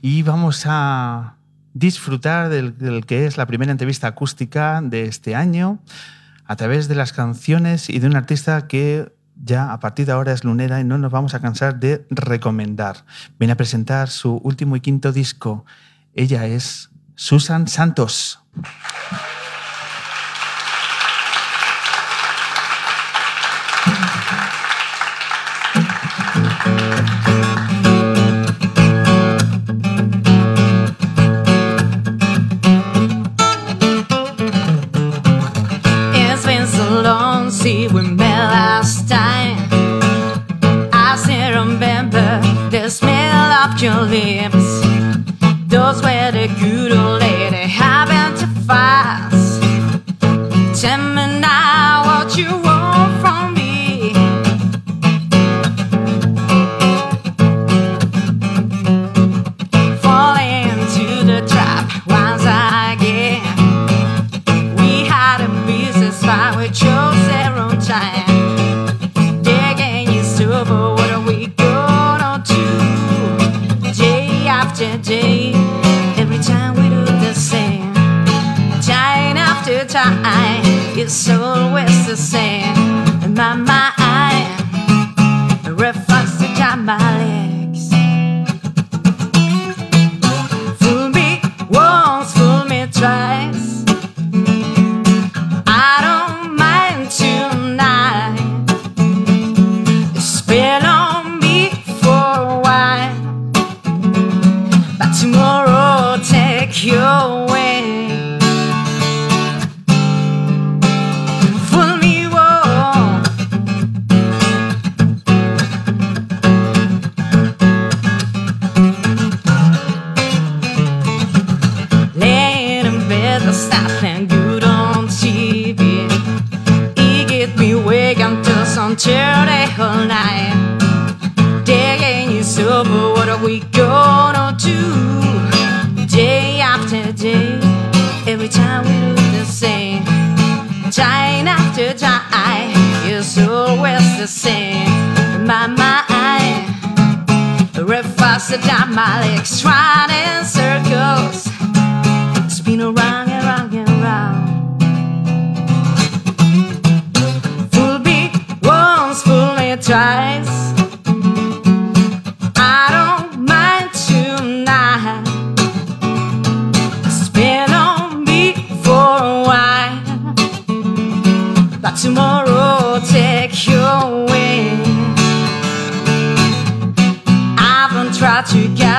Y vamos a disfrutar del, del, que es la primera entrevista acústica de este año a través de las canciones y de un artista que ya a partir de ahora es lunera y no nos vamos a cansar de recomendar. Viene a presentar su último y quinto disco. Ella es Susan Santos.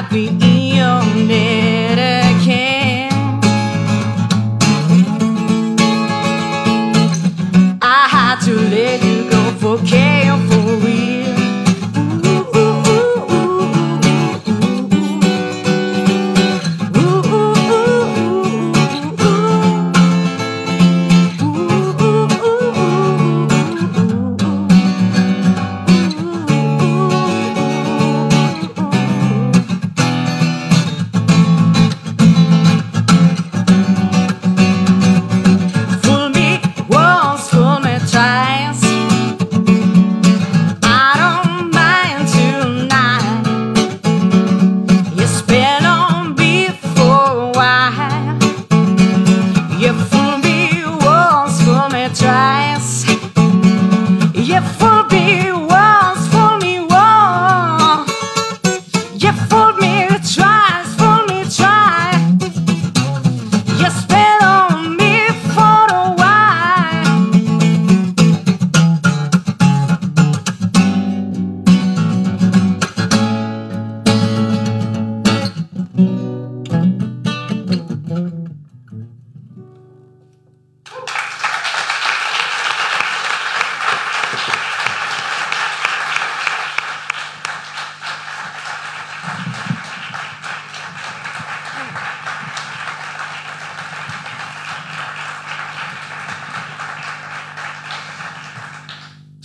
happy in your name.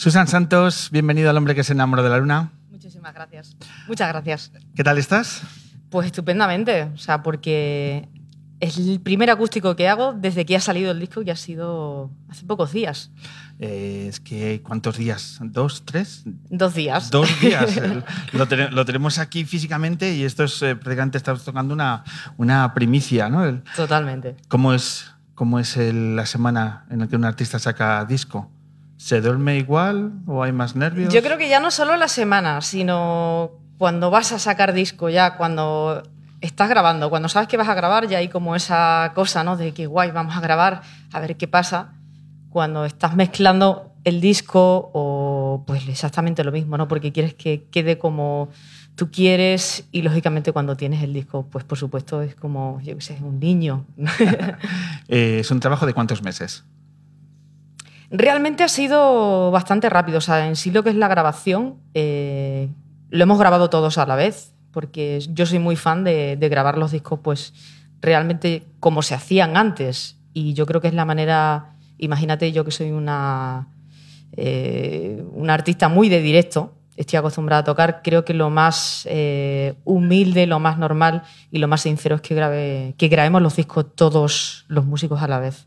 Susan Santos, bienvenido al hombre que se enamoró de la luna. Muchísimas gracias. Muchas gracias. ¿Qué tal estás? Pues estupendamente, o sea, porque es el primer acústico que hago desde que ha salido el disco, que ha sido hace pocos días. Eh, es que, ¿cuántos días? ¿Dos, tres? Dos días. Dos días. lo, ten lo, tenemos aquí físicamente y esto es, eh, prácticamente estamos tocando una, una primicia, ¿no? Totalmente. ¿Cómo es, cómo es la semana en la que un artista saca disco? ¿Se duerme igual o hay más nervios? Yo creo que ya no solo la semana, sino cuando vas a sacar disco, ya cuando estás grabando, cuando sabes que vas a grabar, ya hay como esa cosa, ¿no? De que guay, vamos a grabar, a ver qué pasa. Cuando estás mezclando el disco o pues exactamente lo mismo, ¿no? Porque quieres que quede como tú quieres y lógicamente cuando tienes el disco, pues por supuesto es como, yo qué sé, un niño. Eh, ¿Es un trabajo de cuántos meses? Realmente ha sido bastante rápido. O sea, en sí lo que es la grabación, eh, lo hemos grabado todos a la vez, porque yo soy muy fan de, de grabar los discos, pues realmente como se hacían antes. Y yo creo que es la manera. Imagínate, yo que soy una, eh, una artista muy de directo, estoy acostumbrada a tocar, creo que lo más eh, humilde, lo más normal y lo más sincero es que, grabe, que grabemos los discos todos los músicos a la vez,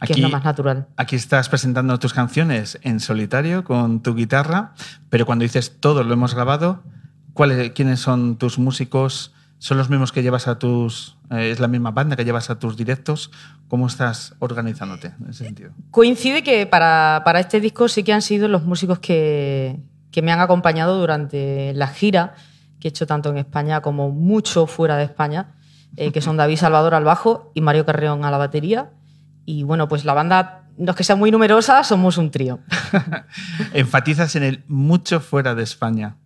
que es lo más natural. Aquí estás presentando tus canciones en solitario con tu guitarra, pero cuando dices todo lo hemos grabado, ¿cuáles, ¿quiénes son tus músicos? ¿Son los mismos que llevas a tus... eh, es la misma banda que llevas a tus directos? ¿Cómo estás organizándote en ese sentido? Coincide que para, para este disco sí que han sido los músicos que, que me han acompañado durante la gira que he hecho tanto en España como mucho fuera de España, eh, que son David Salvador al bajo y Mario Carreón a la batería. Y bueno, pues la banda, no es que sea muy numerosa, somos un trío. Enfatizas en el mucho fuera de España.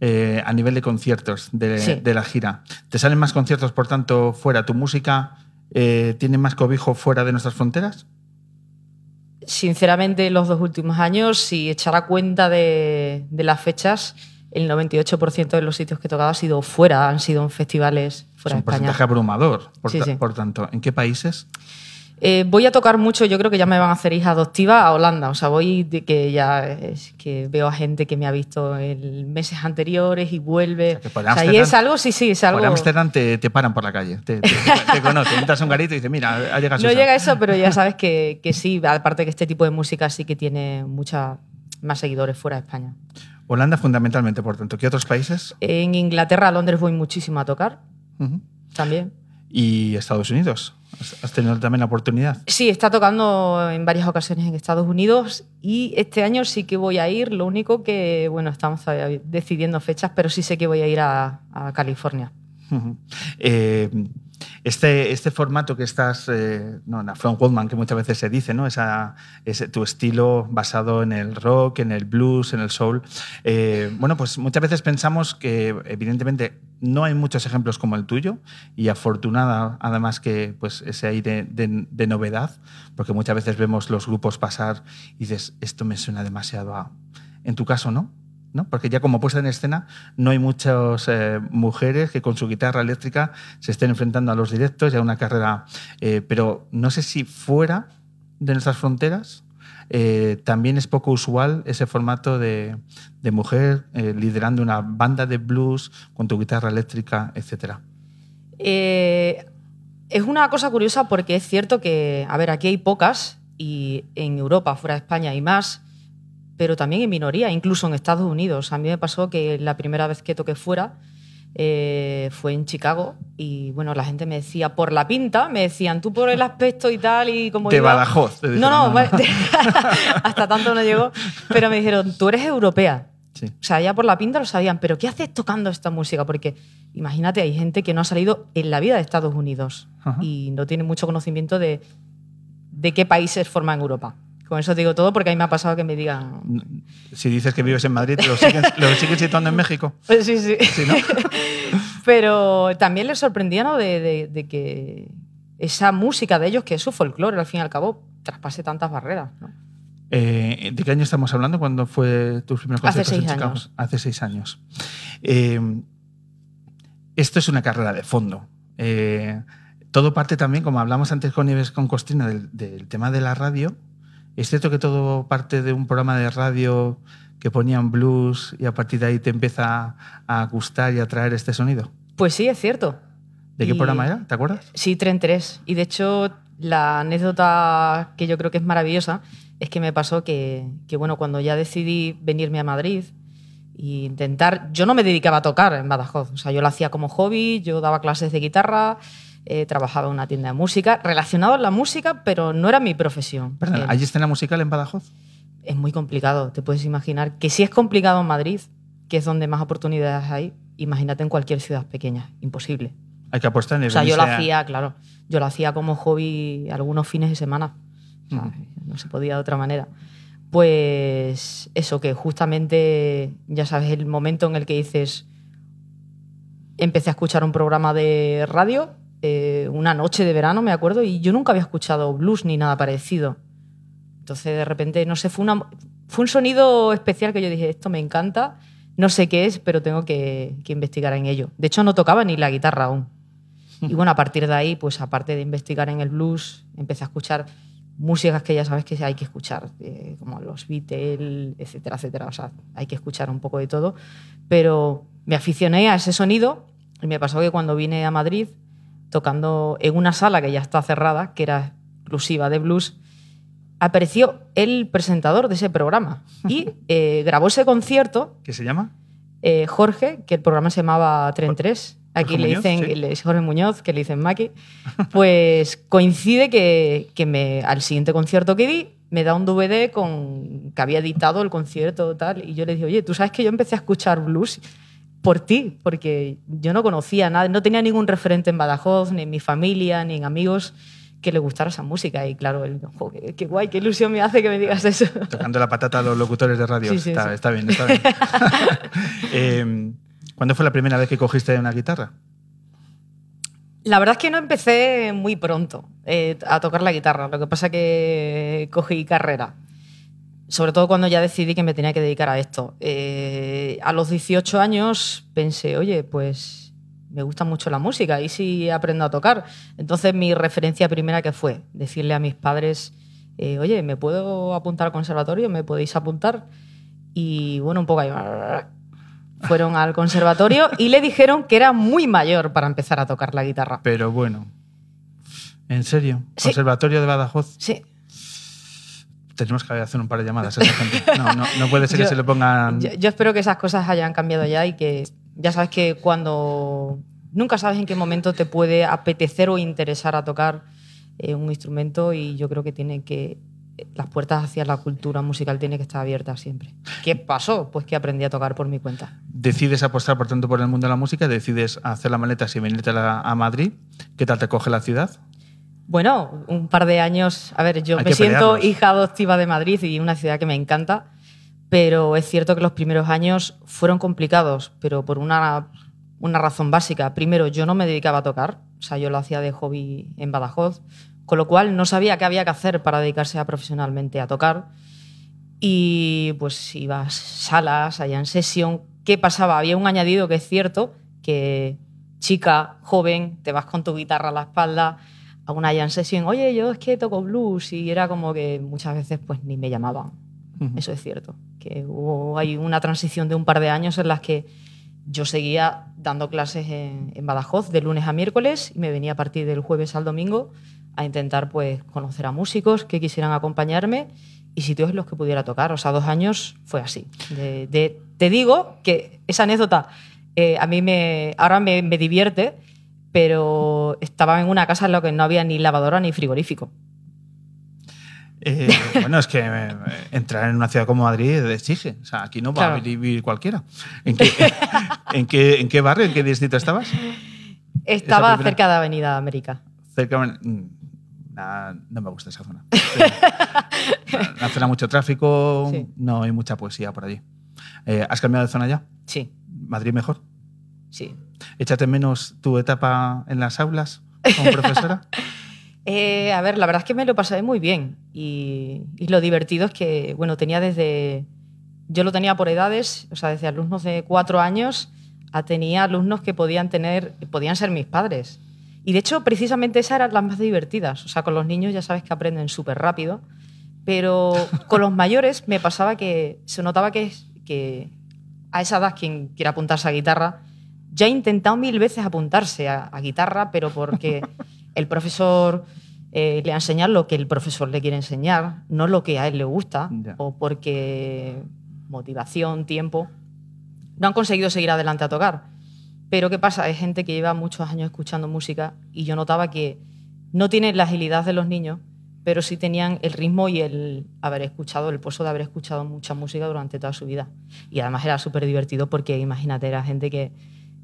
eh, a nivel de conciertos de, Sí. de la gira. ¿Te salen más conciertos, por tanto, fuera? ¿Tu música eh, tiene más cobijo fuera de nuestras fronteras? Sinceramente, los dos últimos años, si echara cuenta de, de las fechas, el 98% de los sitios que he tocado ha sido fuera, han sido en festivales Es fuera un de España. porcentaje abrumador. Por, Sí, ta- sí. por tanto, ¿en qué países? Eh, voy a tocar mucho, yo creo que ya me van a hacer hija adoptiva a Holanda. O sea, voy de que ya es que veo a gente que me ha visto en meses anteriores y vuelve. que por O sea, Ámsterdam- es algo, sí, sí, es algo. Por Ámsterdam te, te paran por la calle, te, te, te conocen, entras a un garito y dices, mira, ha llegado No Susan". llega eso, pero ya sabes que, que sí, aparte que este tipo de música sí que tiene mucha más seguidores fuera de España. Holanda fundamentalmente, por tanto. ¿Qué otros países? En Inglaterra, a Londres voy muchísimo a tocar también. Y Estados Unidos. ¿Has- ¿Has tenido también la oportunidad? Sí, está tocando en varias ocasiones en Estados Unidos y este año sí que voy a ir. Lo único que, bueno, estamos todavía decidiendo fechas, pero sí sé que voy a ir a, a California. Eh, este, este formato que estás, eh, no, la front woman que muchas veces se dice, ¿no? Esa, ese, tu estilo basado en el rock, en el blues, en el soul. eh, bueno, pues muchas veces pensamos que evidentemente no hay muchos ejemplos como el tuyo y afortunada además que pues ese aire de novedad, porque muchas veces vemos los grupos pasar y dices, esto me suena demasiado a... En tu caso, ¿no? Porque ya como puesta en escena no hay muchas eh, mujeres que con su guitarra eléctrica se estén enfrentando a los directos y a una carrera. eh, pero no sé si fuera de nuestras fronteras eh, también es poco usual ese formato de, mujer liderando una banda de blues con tu guitarra eléctrica, etc. Es una cosa curiosa porque es cierto que, a ver, aquí hay pocas y en Europa, fuera de España, hay más, pero también en minoría, incluso en Estados Unidos. A mí me pasó que la primera vez que toqué fuera eh, fue en Chicago y, bueno, la gente me decía, por la pinta, me decían, tú por el aspecto y tal y como De iba- Badajoz. te No, no, hasta tanto no llegó, pero me dijeron, tú eres europea. Sí. O sea, ya por la pinta lo sabían, pero ¿qué haces tocando esta música? Porque imagínate, hay gente que no ha salido en la vida de Estados Unidos Ajá. y no tiene mucho conocimiento de, de qué países forman Europa. Con eso te digo todo porque a mí me ha pasado que me digan... Si dices que vives en Madrid, ¿lo siguen, lo siguen situando en México? Pues sí, sí. Sí, ¿no? pero también les sorprendía ¿no? de, de- de que esa música de ellos, que es su folclore al fin y al cabo, traspase tantas barreras. ¿no? Eh, ¿De qué año estamos hablando? ¿Cuándo fue tus primeros Hace conciertos en seis Chicago? años. Hace seis años. Eh, esto es una carrera de fondo. Eh, todo parte también, como hablamos antes con Ives con Costina, del, del tema de la radio. ¿Es cierto que todo parte de un programa de radio que ponían blues y a partir de ahí te empieza a gustar y a traer este sonido? Pues sí, es cierto. ¿De qué programa era? ¿Te acuerdas? Sí, Tren 3. Y de hecho, la anécdota que yo creo que es maravillosa es que me pasó que, que, bueno, cuando ya decidí venirme a Madrid e intentar. Yo no me dedicaba a tocar en Badajoz. O sea, yo lo hacía como hobby, yo daba clases de guitarra, eh, trabajaba en una tienda de música, relacionado a la música, pero no era mi profesión. Perdón, Eh, ¿hay escena musical en Badajoz? es muy complicado. Te puedes imaginar que si es complicado en Madrid, que es donde más oportunidades hay, imagínate en cualquier ciudad pequeña. Imposible. Hay que apostar en el O sea, yo lo a- hacía, claro, yo lo hacía como hobby algunos fines de semana. O sea. No se podía de otra manera. Pues eso, que justamente, ya sabes, el momento en el que dices, empecé a escuchar un programa de radio, eh, una noche de verano, me acuerdo, y yo nunca había escuchado blues ni nada parecido. Entonces, de repente, no sé, fue, una, fue un sonido especial que yo dije, esto me encanta, no sé qué es, pero tengo que, investigar en ello. De hecho, no tocaba ni la guitarra aún. Y bueno, a partir de ahí, pues aparte de investigar en el blues, empecé a escuchar músicas que ya sabes que hay que escuchar, eh, como los Beatles, etcétera, etcétera. O sea, hay que escuchar un poco de todo. Pero me aficioné a ese sonido y me pasó que cuando vine a Madrid, tocando en una sala que ya está cerrada, que era exclusiva de blues, apareció el presentador de ese programa y eh, grabó ese concierto ¿Qué se llama? eh, Jorge, que el programa se llamaba Tren 3. Aquí Jorge le Muñoz, dicen, sí. le- es Jorge Muñoz, que le dicen Maki. Pues coincide que, que me, al siguiente concierto que di, me da un DVD con que había editado el concierto tal, y yo le dije, oye, tú sabes que yo empecé a escuchar blues por ti, porque yo no conocía nada, no tenía ningún referente en Badajoz, ni en mi familia, ni en amigos que le gustara esa música. Y claro, él, "Jo, qué, qué guay, qué ilusión me hace que me digas eso. Tocando la patata a los locutores de radio. Sí, sí, está, sí. está bien, está bien. Eh, ¿Cuándo fue la primera vez que cogiste una guitarra? La verdad es que no empecé muy pronto eh, a tocar la guitarra. Lo que pasa que cogí carrera. Sobre todo cuando ya decidí que me tenía que dedicar a esto. Eh, a los 18 años pensé, oye, pues me gusta mucho la música y si aprendo a tocar. Entonces mi referencia primera que fue decirle a mis padres, eh, oye, ¿me puedo apuntar al conservatorio? ¿Me podéis apuntar? Y bueno, un poco ahí, fueron al conservatorio y le dijeron que era muy mayor para empezar a tocar la guitarra. Pero bueno. ¿En serio? Sí. ¿Conservatorio de Badajoz? Sí, Tenemos que hacer un par de llamadas a esa gente. No, no, no puede ser que se le pongan. yo, yo espero que esas cosas hayan cambiado ya y que ya sabes que cuando nunca sabes en qué momento te puede apetecer o interesar a tocar eh, un instrumento y yo creo que tiene que las puertas hacia la cultura musical tienen que estar abiertas siempre. ¿Qué pasó? Pues que aprendí a tocar por mi cuenta. Decides apostar, por tanto, por el mundo de la música, decides hacer la maleta y venirte a Madrid. ¿Qué tal te coge la ciudad? Bueno, un par de años. A ver, yo Hay me siento hija adoptiva de Madrid y una ciudad que me encanta, pero es cierto que los primeros años fueron complicados, pero por una, una razón básica. Primero, yo no me dedicaba a tocar, o sea, yo lo hacía de hobby en Badajoz, con lo cual no sabía qué había que hacer para dedicarse a profesionalmente a tocar. Y pues iba a salas, allá en sesión. ¿Qué pasaba? Había un añadido que es cierto, que chica, joven, te vas con tu guitarra a la espalda a una jam session, oye, yo es que toco blues y era como que muchas veces pues ni me llamaban. Ujú. Eso es cierto, que hubo hay una transición de un par de años en las que yo seguía dando clases en, en Badajoz de lunes a miércoles y me venía a partir del jueves al domingo a intentar pues conocer a músicos que quisieran acompañarme y sitios en los que pudiera tocar. O sea, dos años fue así. De- de- te digo que esa anécdota eh, a mí me, ahora me, me divierte, pero estaba en una casa en la que no había ni lavadora ni frigorífico. Eh, bueno, es que eh, entrar en una ciudad como Madrid exige. O sea, aquí no va a vivir cualquiera. ¿En qué, en, qué, ¿En qué barrio, en qué distrito estabas? Estaba cerca de Avenida América. Cerca. mm, nah, no me gusta esa zona. Una zona mucho tráfico, Sí. no hay mucha poesía por allí. Eh, ¿Has cambiado de zona ya? Sí, ¿Madrid mejor? sí. ¿Échate menos tu etapa en las aulas como profesora? Eh, a ver, la verdad es que me lo pasé muy bien y, y lo divertido es que, bueno, tenía desde, yo lo tenía por edades, o sea, desde alumnos de cuatro años a tenía alumnos que podían tener, podían ser mis padres. Y de hecho, precisamente esas eran las más divertidas. O sea, con los niños ya sabes que aprenden súper rápido, pero con los mayores me pasaba que se notaba que, que a esa edad quien quiera apuntarse a guitarra ya ha intentado mil veces apuntarse a, a guitarra, pero porque el profesor eh, le ha enseñado lo que el profesor le quiere enseñar, no lo que a él le gusta, o porque motivación, tiempo, no han conseguido seguir adelante a tocar. Pero ¿qué pasa? Hay gente que lleva muchos años escuchando música y yo notaba que no tienen la agilidad de los niños, pero sí tenían el ritmo y el haber escuchado, el pozo de haber escuchado mucha música durante toda su vida. Y además era súper divertido porque imagínate, era gente que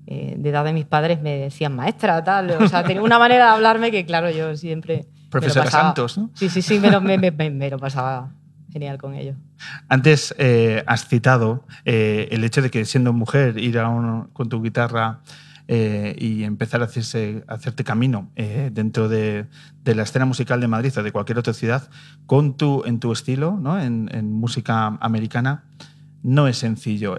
eh, de edad de mis padres me decían maestra, tal. O sea, tenía una manera de hablarme que, claro, yo siempre. Profesora Santos, ¿no? Sí, sí, sí, me lo, me- me- me- me lo pasaba genial con ellos. Antes eh, has citado eh, el hecho de que siendo mujer ir a un- con tu guitarra eh, y empezar a, hacerse, a hacerte camino dentro de, de la escena musical de Madrid o de cualquier otra ciudad con tu, en tu estilo, ¿no? en, en música americana, no es sencillo.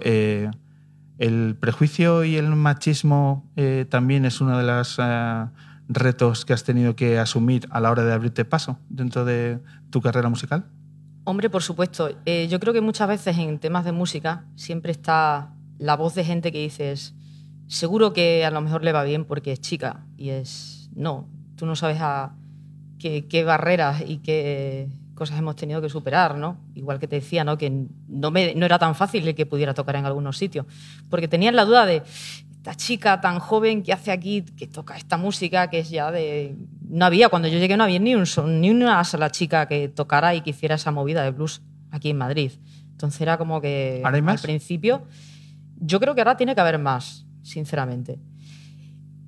El prejuicio y el machismo eh, también es uno de los eh, retos que has tenido que asumir a la hora de abrirte paso dentro de tu carrera musical. Hombre, por supuesto. Eh, yo creo que muchas veces en temas de música siempre está la voz de gente que dices, seguro que a lo mejor le va bien porque es chica. Y es, no, tú no sabes a qué barreras y qué cosas hemos tenido que superar, ¿no? Igual que te decía, ¿no? Que no, me, no era tan fácil el que pudiera tocar en algunos sitios. Porque tenían la duda de, esta chica tan joven que hace aquí, que toca esta música, que es ya de... No había, cuando yo llegué no había ni, un, son- ni una sola chica que tocara y que hiciera esa movida de blues aquí en Madrid. Entonces era como que ¿Ahora hay más? al principio, yo creo que ahora tiene que haber más, sinceramente.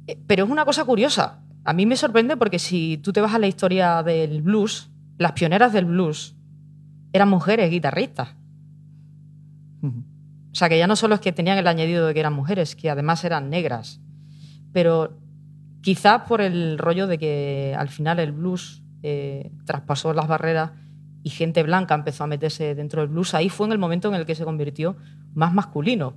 Eh, Pero es una cosa curiosa. A mí me sorprende porque si tú te vas a la historia del blues, las pioneras del blues eran mujeres guitarristas. O sea, que ya no solo es que tenían el añadido de que eran mujeres, que además eran negras. Pero quizás por el rollo de que al final el blues eh, traspasó las barreras y gente blanca empezó a meterse dentro del blues, ahí fue en el momento en el que se convirtió más masculino.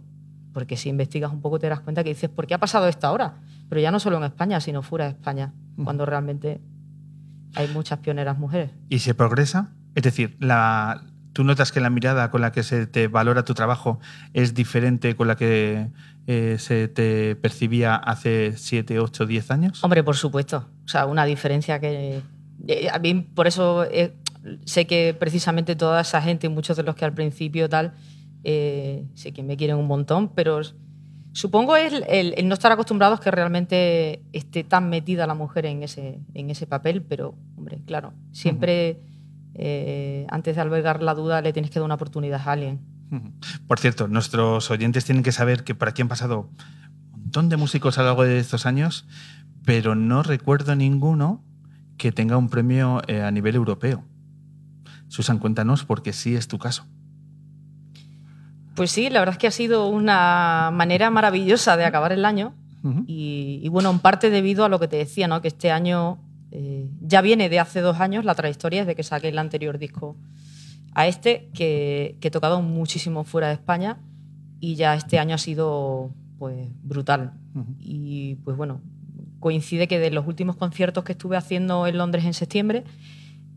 Porque si investigas un poco te das cuenta que dices, ¿por qué ha pasado esto ahora? Pero ya no solo en España, sino fuera de España, cuando realmente hay muchas pioneras mujeres. ¿Y se progresa? Es decir, la, ¿tú notas que la mirada con la que se te valora tu trabajo es diferente con la que eh, se te percibía hace 7, 8, 10 años? Hombre, por supuesto. O sea, una diferencia que. eh, A mí, por eso eh, sé que precisamente toda esa gente, muchos de los que al principio tal, eh, sé que me quieren un montón, pero supongo es el, el no estar acostumbrados que realmente esté tan metida la mujer en ese, en ese papel, pero, hombre, claro, siempre eh, antes de albergar la duda le tienes que dar una oportunidad a alguien. Por cierto, nuestros oyentes tienen que saber que por aquí han pasado un montón de músicos a lo largo de estos años, pero no recuerdo ninguno que tenga un premio eh, a nivel europeo. Susan, cuéntanos porque sí es tu caso. Pues sí, la verdad es que ha sido una manera maravillosa de acabar el año. Y, y bueno, en parte debido a lo que te decía, ¿no? que este año eh, ya viene de hace dos años la trayectoria desde que saqué el anterior disco a este, que, que he tocado muchísimo fuera de España y ya este año ha sido pues brutal. Y pues bueno, coincide que de los últimos conciertos que estuve haciendo en Londres en septiembre,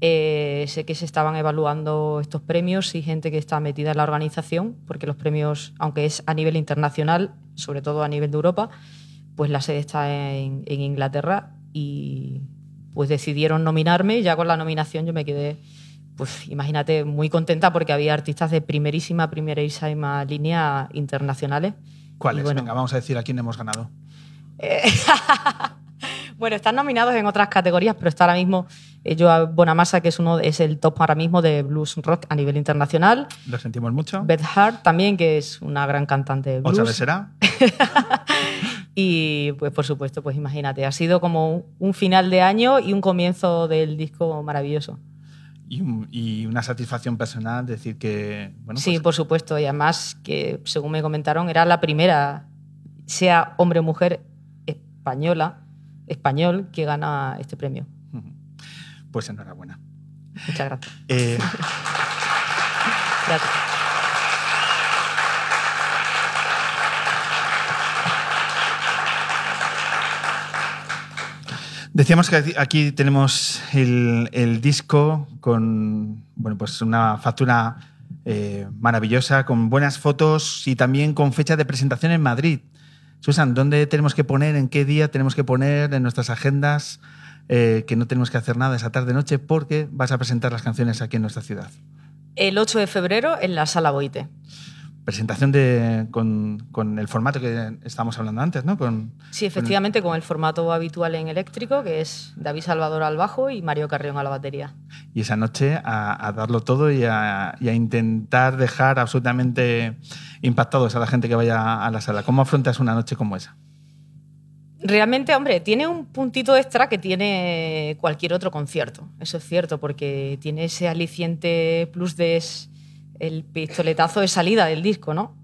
eh, sé que se estaban evaluando estos premios y gente que está metida en la organización, porque los premios, aunque es a nivel internacional, sobre todo a nivel de Europa, pues la sede está en, en Inglaterra y pues decidieron nominarme ya con la nominación yo me quedé, pues imagínate, muy contenta porque había artistas de primerísima, primerísima línea internacionales. ¿Cuáles? Bueno. Venga, vamos a decir a quién hemos ganado. Eh, bueno, están nominados en otras categorías, pero está ahora mismo Joao Bonamassa, que es, uno, es el top ahora mismo de blues rock a nivel internacional. Lo sentimos mucho. Beth Hart también, que es una gran cantante de blues. ¿Otra vez será? Y pues por supuesto, pues imagínate, ha sido como un- final de año y un comienzo del disco maravilloso. Y, un- y una satisfacción personal decir que. Bueno, sí, pues, por supuesto, y además que según me comentaron era la primera, sea hombre o mujer española, español, que gana este premio. Pues enhorabuena. Muchas gracias. Eh, Gracias. Decíamos que aquí- aquí tenemos el, el disco con bueno, pues una factura eh, maravillosa, con buenas fotos y también con fecha de presentación en Madrid. Susan, ¿dónde tenemos que poner, en qué día tenemos que poner en nuestras agendas eh, que no tenemos que hacer nada esa tarde-noche porque vas a presentar las canciones aquí en nuestra ciudad? El 8 de febrero en la Sala Boite. Presentación de, con, con el formato que estábamos hablando antes, ¿no? Con, Sí, efectivamente, con el formato habitual en eléctrico, que es David Salvador al bajo y Mario Carrión a la batería. y esa noche a, a darlo todo y a, y a intentar dejar absolutamente impactados a la gente que vaya a la sala. ¿Cómo afrontas una noche como esa? Realmente, hombre, tiene un puntito extra que tiene cualquier otro concierto. Eso es cierto, porque tiene ese aliciente plus de es- el pistoletazo de salida del disco, ¿no?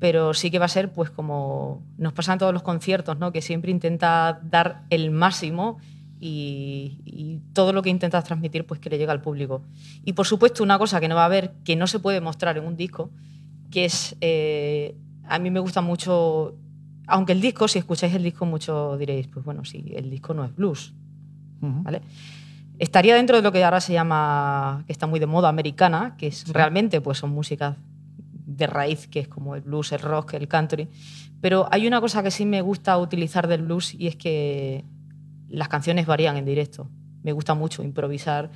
Pero sí que va a ser, pues, como nos pasa en todos los conciertos, ¿no? Que siempre intenta dar el máximo y, y todo lo que intentas transmitir, pues, que le llegue al público. Y, por supuesto, una cosa que no va a haber, que no se puede mostrar en un disco, que es, eh, a mí me gusta mucho, aunque el disco, si escucháis el disco mucho diréis, pues bueno, sí, el disco no es blues. Estaría dentro de lo que ahora se llama, que está muy de moda, americana, que es realmente pues son músicas de raíz, que es como el blues, el rock, el country. Pero hay una cosa que sí me gusta utilizar del blues y es que las canciones varían en directo. Me gusta mucho improvisar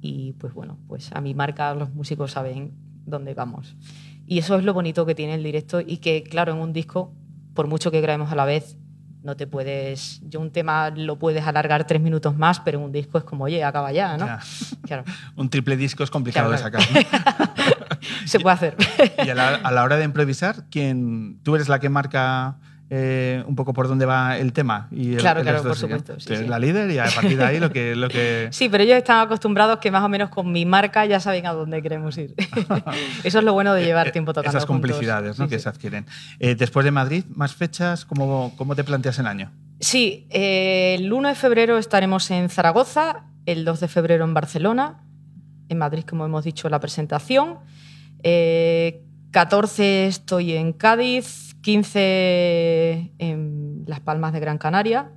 y pues bueno, pues a mi marca los músicos saben dónde vamos. Y eso es lo bonito que tiene el directo y que claro, en un disco, por mucho que grabemos a la vez, no te puedes, yo un tema lo puedes alargar tres minutos más, pero un disco es como, oye, acaba ya, ¿no? Ya. Claro, Un triple disco es complicado Claro, de sacar. ¿no? se puede hacer. Y a la, a la hora de improvisar, ¿quién, ¿tú eres la que marca eh, un poco por dónde va el tema? Y el- Claro, el claro, por supuesto, sí, la líder y a partir de ahí lo que... Lo que... Sí, pero ellos están acostumbrados que más o menos con mi marca ya saben a dónde queremos ir. Eso es lo bueno de llevar Eh, tiempo tocando Esas juntos. complicidades ¿no? Sí, que se adquieren. Eh, después de Madrid, ¿más fechas? ¿Cómo, cómo te planteas el año? Sí, eh, el 1 de febrero estaremos en Zaragoza, el 2 de febrero en Barcelona, en Madrid, como hemos dicho, la presentación. Eh, 14 estoy en Cádiz, 15 en Las Palmas de Gran Canaria.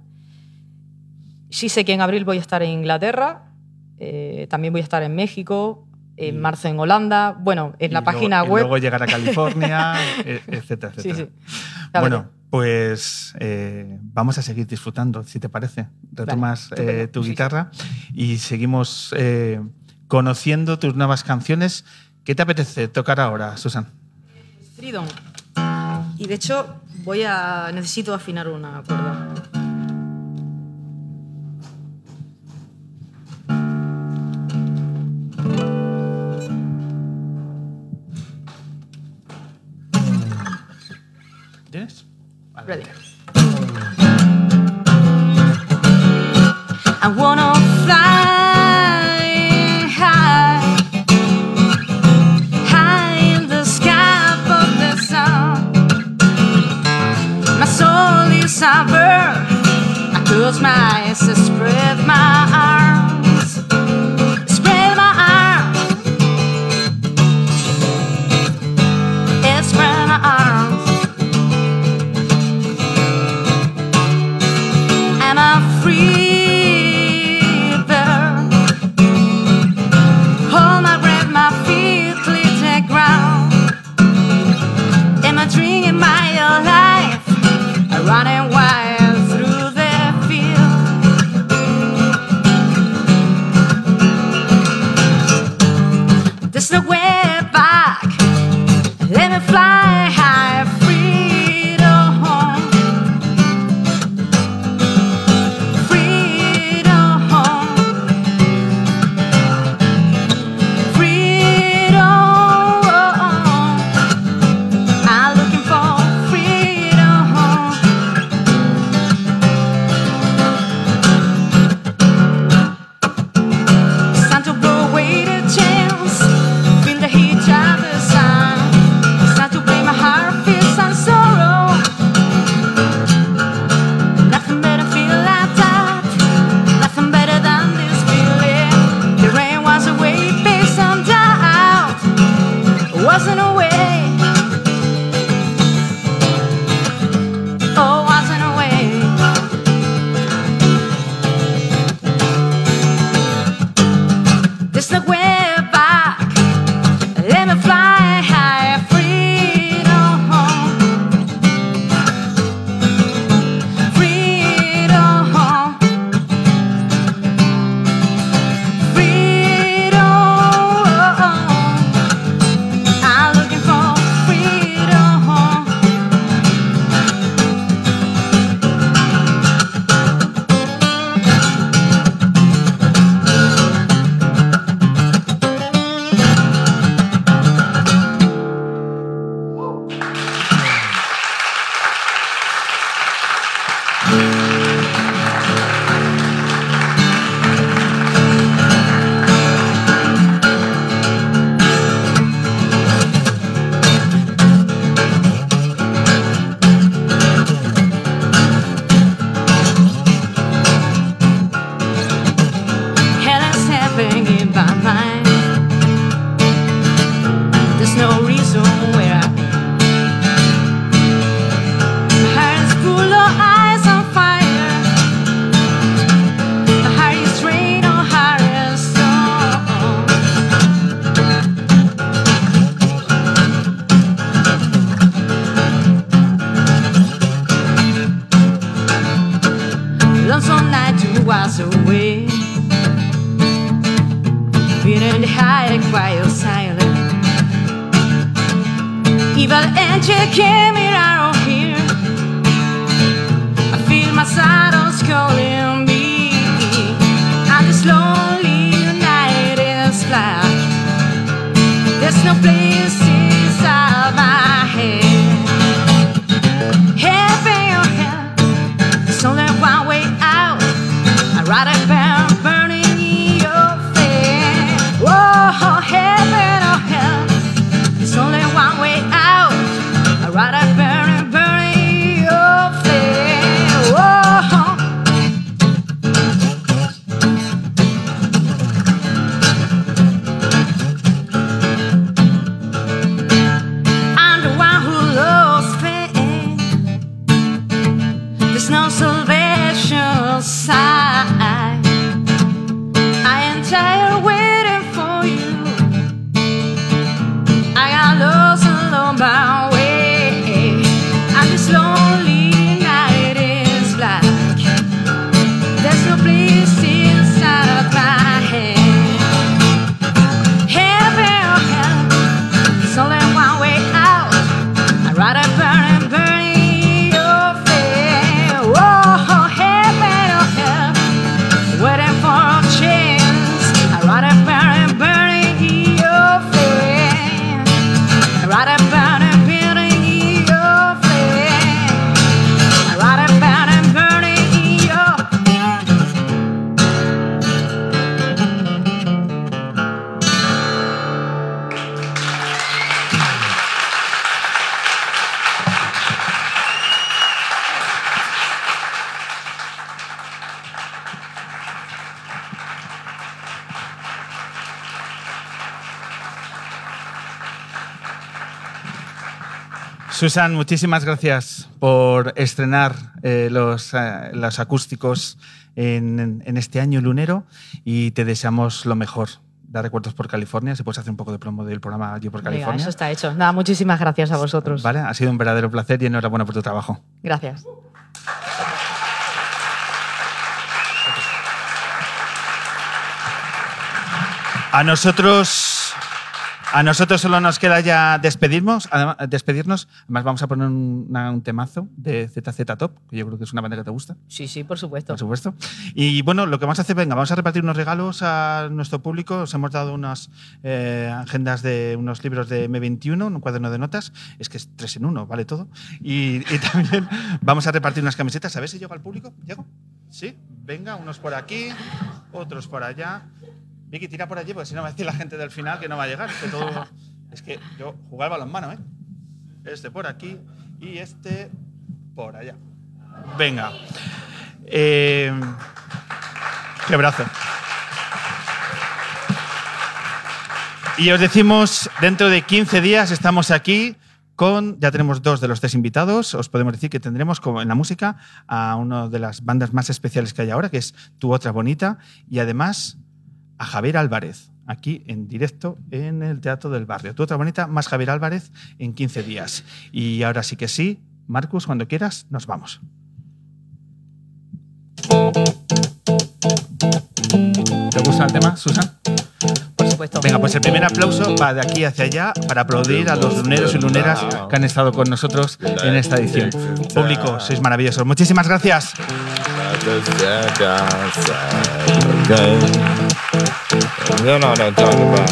Sí sé que en abril voy a estar en Inglaterra, eh, también voy a estar en México, en marzo en Holanda, bueno, en Y la luego- página y web. luego llegar a California, e- etcétera, Sí, etcétera. sí. Bueno, pues eh, vamos a seguir disfrutando, si te parece. Retomas eh, tu Sí, guitarra y seguimos conociendo tus nuevas canciones. ¿Qué te apetece tocar ahora, Susan? Freedom. Y de hecho, voy a. necesito afinar una cuerda. ¿Tienes? Ready. Soul is a bird. I close my eyes and spread my arms, Susan, muchísimas gracias por estrenar eh, los, eh, los acústicos en, en este año lunero y te deseamos lo mejor. Da recuerdos por California, si puedes hacer un poco de promo del programa allí por California. eso está hecho. Nada, muchísimas gracias a vosotros. Vale, ha sido un verdadero placer y enhorabuena por tu trabajo. Gracias. A nosotros, a nosotros solo nos queda ya despedirnos. Además, despedirnos. Además, vamos a poner un, temazo de ZZ Top, que yo creo que es una banda que te gusta. Sí, sí, por supuesto. Por supuesto. Y bueno, lo que vamos a hacer, venga, vamos a repartir unos regalos a nuestro público. Os hemos dado unas eh, agendas de unos libros de M21, un cuaderno de notas. Es que es tres en uno, vale todo. Y, y también vamos a repartir unas camisetas. A ver si llego al público. ¿Llego? Sí. Venga, unos por aquí, otros por allá. Vicky, tira por allí, porque si no va a decir la gente del final que no va a llegar. Es que yo jugar balonmano, ¿eh? Este por aquí y este por allá. Venga. Eh, qué brazo. Y os decimos, dentro de 15 días estamos aquí con, ya tenemos dos de los tres invitados, os podemos decir que tendremos como en la música a una de las bandas más especiales que hay ahora, que es Tu Otra Bonita, y además a Javier Álvarez, aquí en directo en el Teatro del Barrio. Tu Otra Bonita más Javier Álvarez en 15 días. Y ahora sí que sí, Marcus, cuando quieras, nos vamos. ¿Te gusta el tema, Susan? Por supuesto. Venga, pues el primer aplauso va de aquí hacia allá para aplaudir a los luneros y luneras que han estado con nosotros en esta edición. Público, sois maravillosos. Muchísimas gracias. You know what I'm talking about.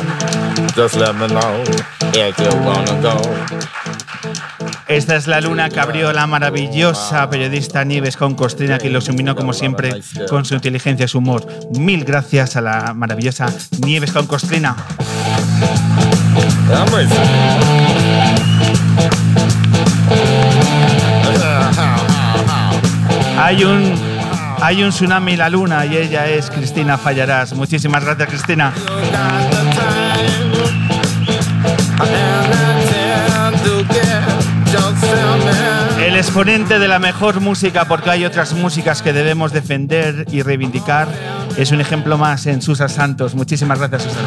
Just let me know if you wanna go. Esta es la luna que abrió la maravillosa periodista Nieves con Costrina, que los iluminó como siempre con su inteligencia y su humor. Mil gracias a la maravillosa Nieves con Costrina. Hay un Hay un tsunami en la luna y ella es Cristina Fallarás. Muchísimas gracias, Cristina. El exponente de la mejor música, porque hay otras músicas que debemos defender y reivindicar, es un ejemplo más en Susa Santos. Muchísimas gracias, Susana.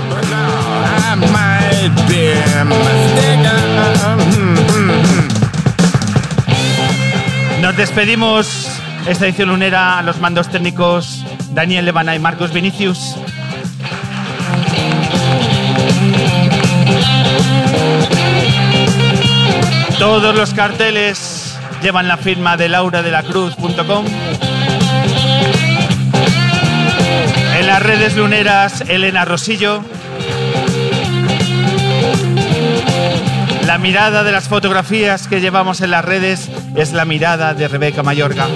Nos despedimos esta edición lunera a los mandos técnicos Daniel Levana y Marcos Vinicius. Todos los carteles llevan la firma de lauradelacruz.com. En las redes luneras, Elena Rosillo. La mirada de las fotografías que llevamos en las redes es la mirada de Rebeca Mayorga.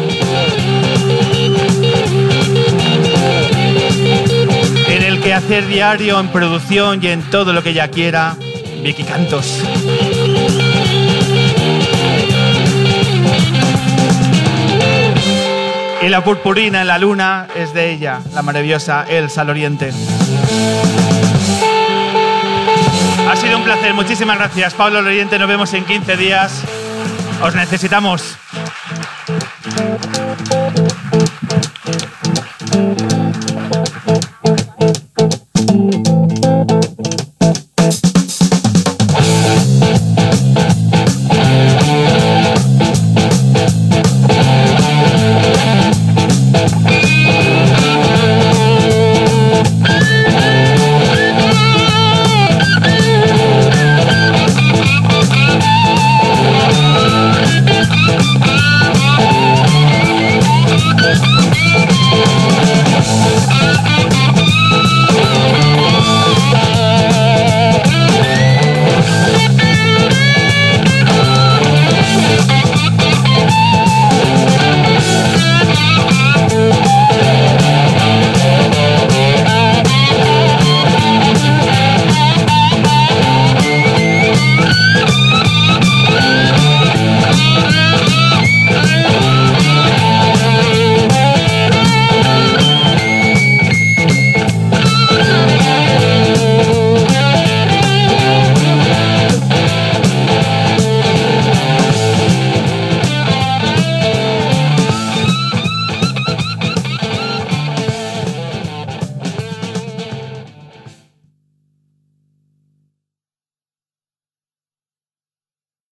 En el quehacer diario, en producción y en todo lo que ella quiera, Vicky Cantos. Y la purpurina en la luna es de ella, la maravillosa Elsa Loriente. Ha sido un placer, muchísimas gracias. Pablo Loriente, nos vemos en 15 días. Os necesitamos.